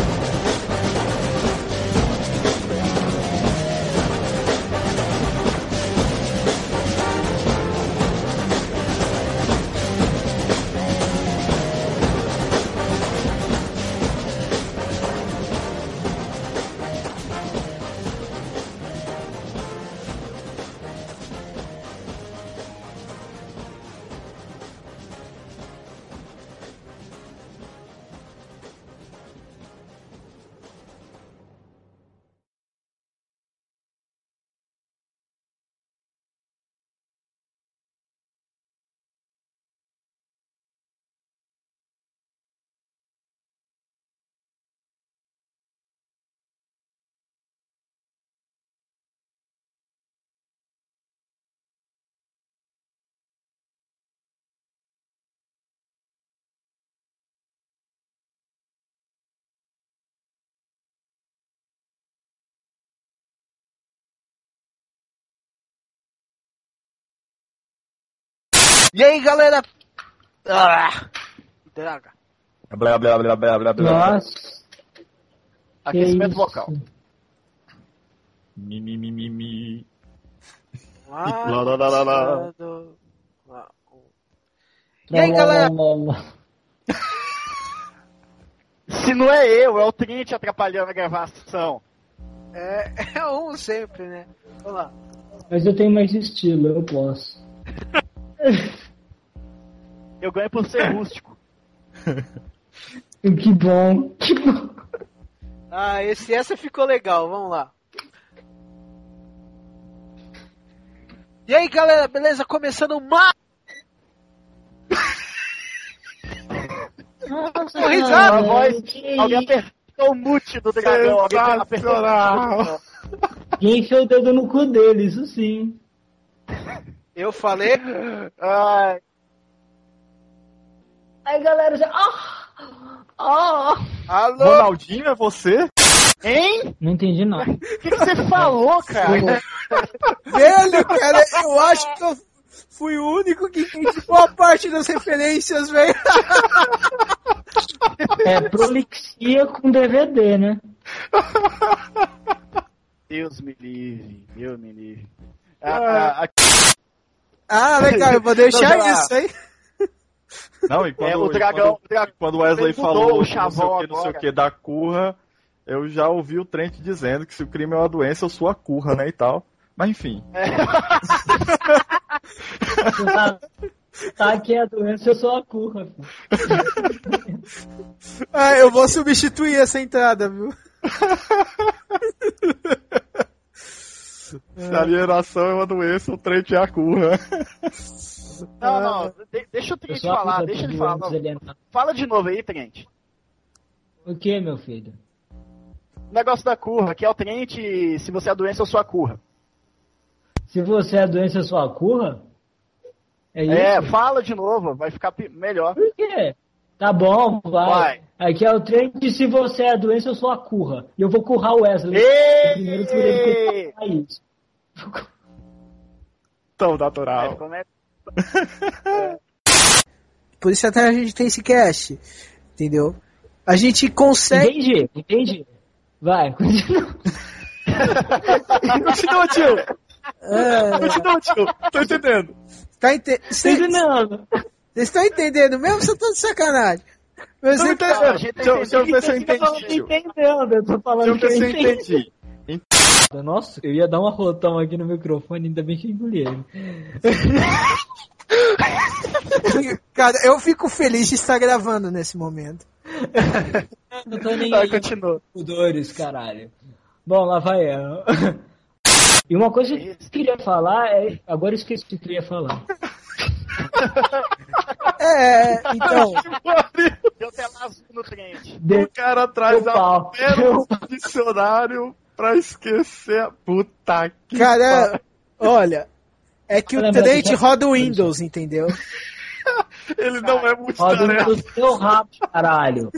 E aí, galera? Ah, droga. blá, blá, blá, blá, blá, blá. Nossa. Aquecimento que vocal. Mi, mi, mi, mi, mi. Lá, Lá, lá, lá, lá. E aí, galera? Se não é eu, é o Trint atrapalhando a gravação. É, é um sempre, né? Vamos lá. Mas eu tenho mais estilo, eu posso. Eu ganho por ser rústico. Que bom. Que bom. Ah, esse, essa ficou legal, vamos lá. E aí, galera, beleza? Começando mais. Nossa, risada, A voz, que- alguém apertou o mute do dragão. Alguém apertou o mute. Quem enfiou o dedo no cu dele, isso sim. Eu falei. Ai, Aí galera já. Ah! Ah! Alô? Ronaldinho, é você? hein? Não entendi nada. O que, que você falou, cara? Velho, cara, eu acho que eu fui o único que entendi boa parte das referências, velho. É prolixia com DVD, né? Deus me livre, Deus me livre. Ah, ah, Ah, legal, eu vou deixar Não, isso aí. Não, e quando, É, o e dragão- quando, quando Wesley falou o que não sei chavão o que, não sei o que da curra, eu já ouvi o Trent dizendo que se o crime é uma doença, eu sou a curra, né, e tal. Mas enfim. Tá, tá aqui a doença, eu sou a curra. filho. Ah, eu vou substituir essa entrada, viu? Se a alienação é uma doença, o Trent é a curra. não, não, de- deixa o Trent falar, deixa ele falar. alienados. Fala de novo aí, Trent. O que, meu filho? O negócio da curra, que é o Trent, se você é a doença, eu sou a curra. Se você é a doença, eu sou a curra? É isso? É, fala de novo, vai ficar melhor. Por quê? Tá bom, vai. Vai. Aqui é o trem de se você é a doença, eu sou a curra. E eu vou currar o Wesley. Primeiro por ele que falar isso. Tão É, natural. é- Por isso até a gente tem esse cast. Entendeu? A gente consegue. Entendi, entendi. Vai, continua. Continua, tio! Ah, Continua, tio! Tô entendendo. tá ente... Tô Vocês estão entendendo mesmo? Você tá de sacanagem. Mas Tô você entendendo. Deixa eu- deixa eu ver se eu Eu entendi, entendendo, eu tô Deixa falando eu que ver eu se eu entendi. entendi. Nossa, eu ia dar uma rotão aqui no microfone, ainda bem que engoli ele. Cara, eu fico feliz de estar gravando nesse momento. Não tô nem aí continua. com dores, caralho. Bom, lá vai ela. E uma coisa que eu queria falar é. Agora eu esqueci o que eu queria falar. É, então. Deu tela azul no. De- O cara traz apenas um dicionário pra esquecer. a- Puta que Cara, olha. É que o Trent que- roda o Windows, entendeu? Ele não é Roda multitarefa. no seu rabo, caralho.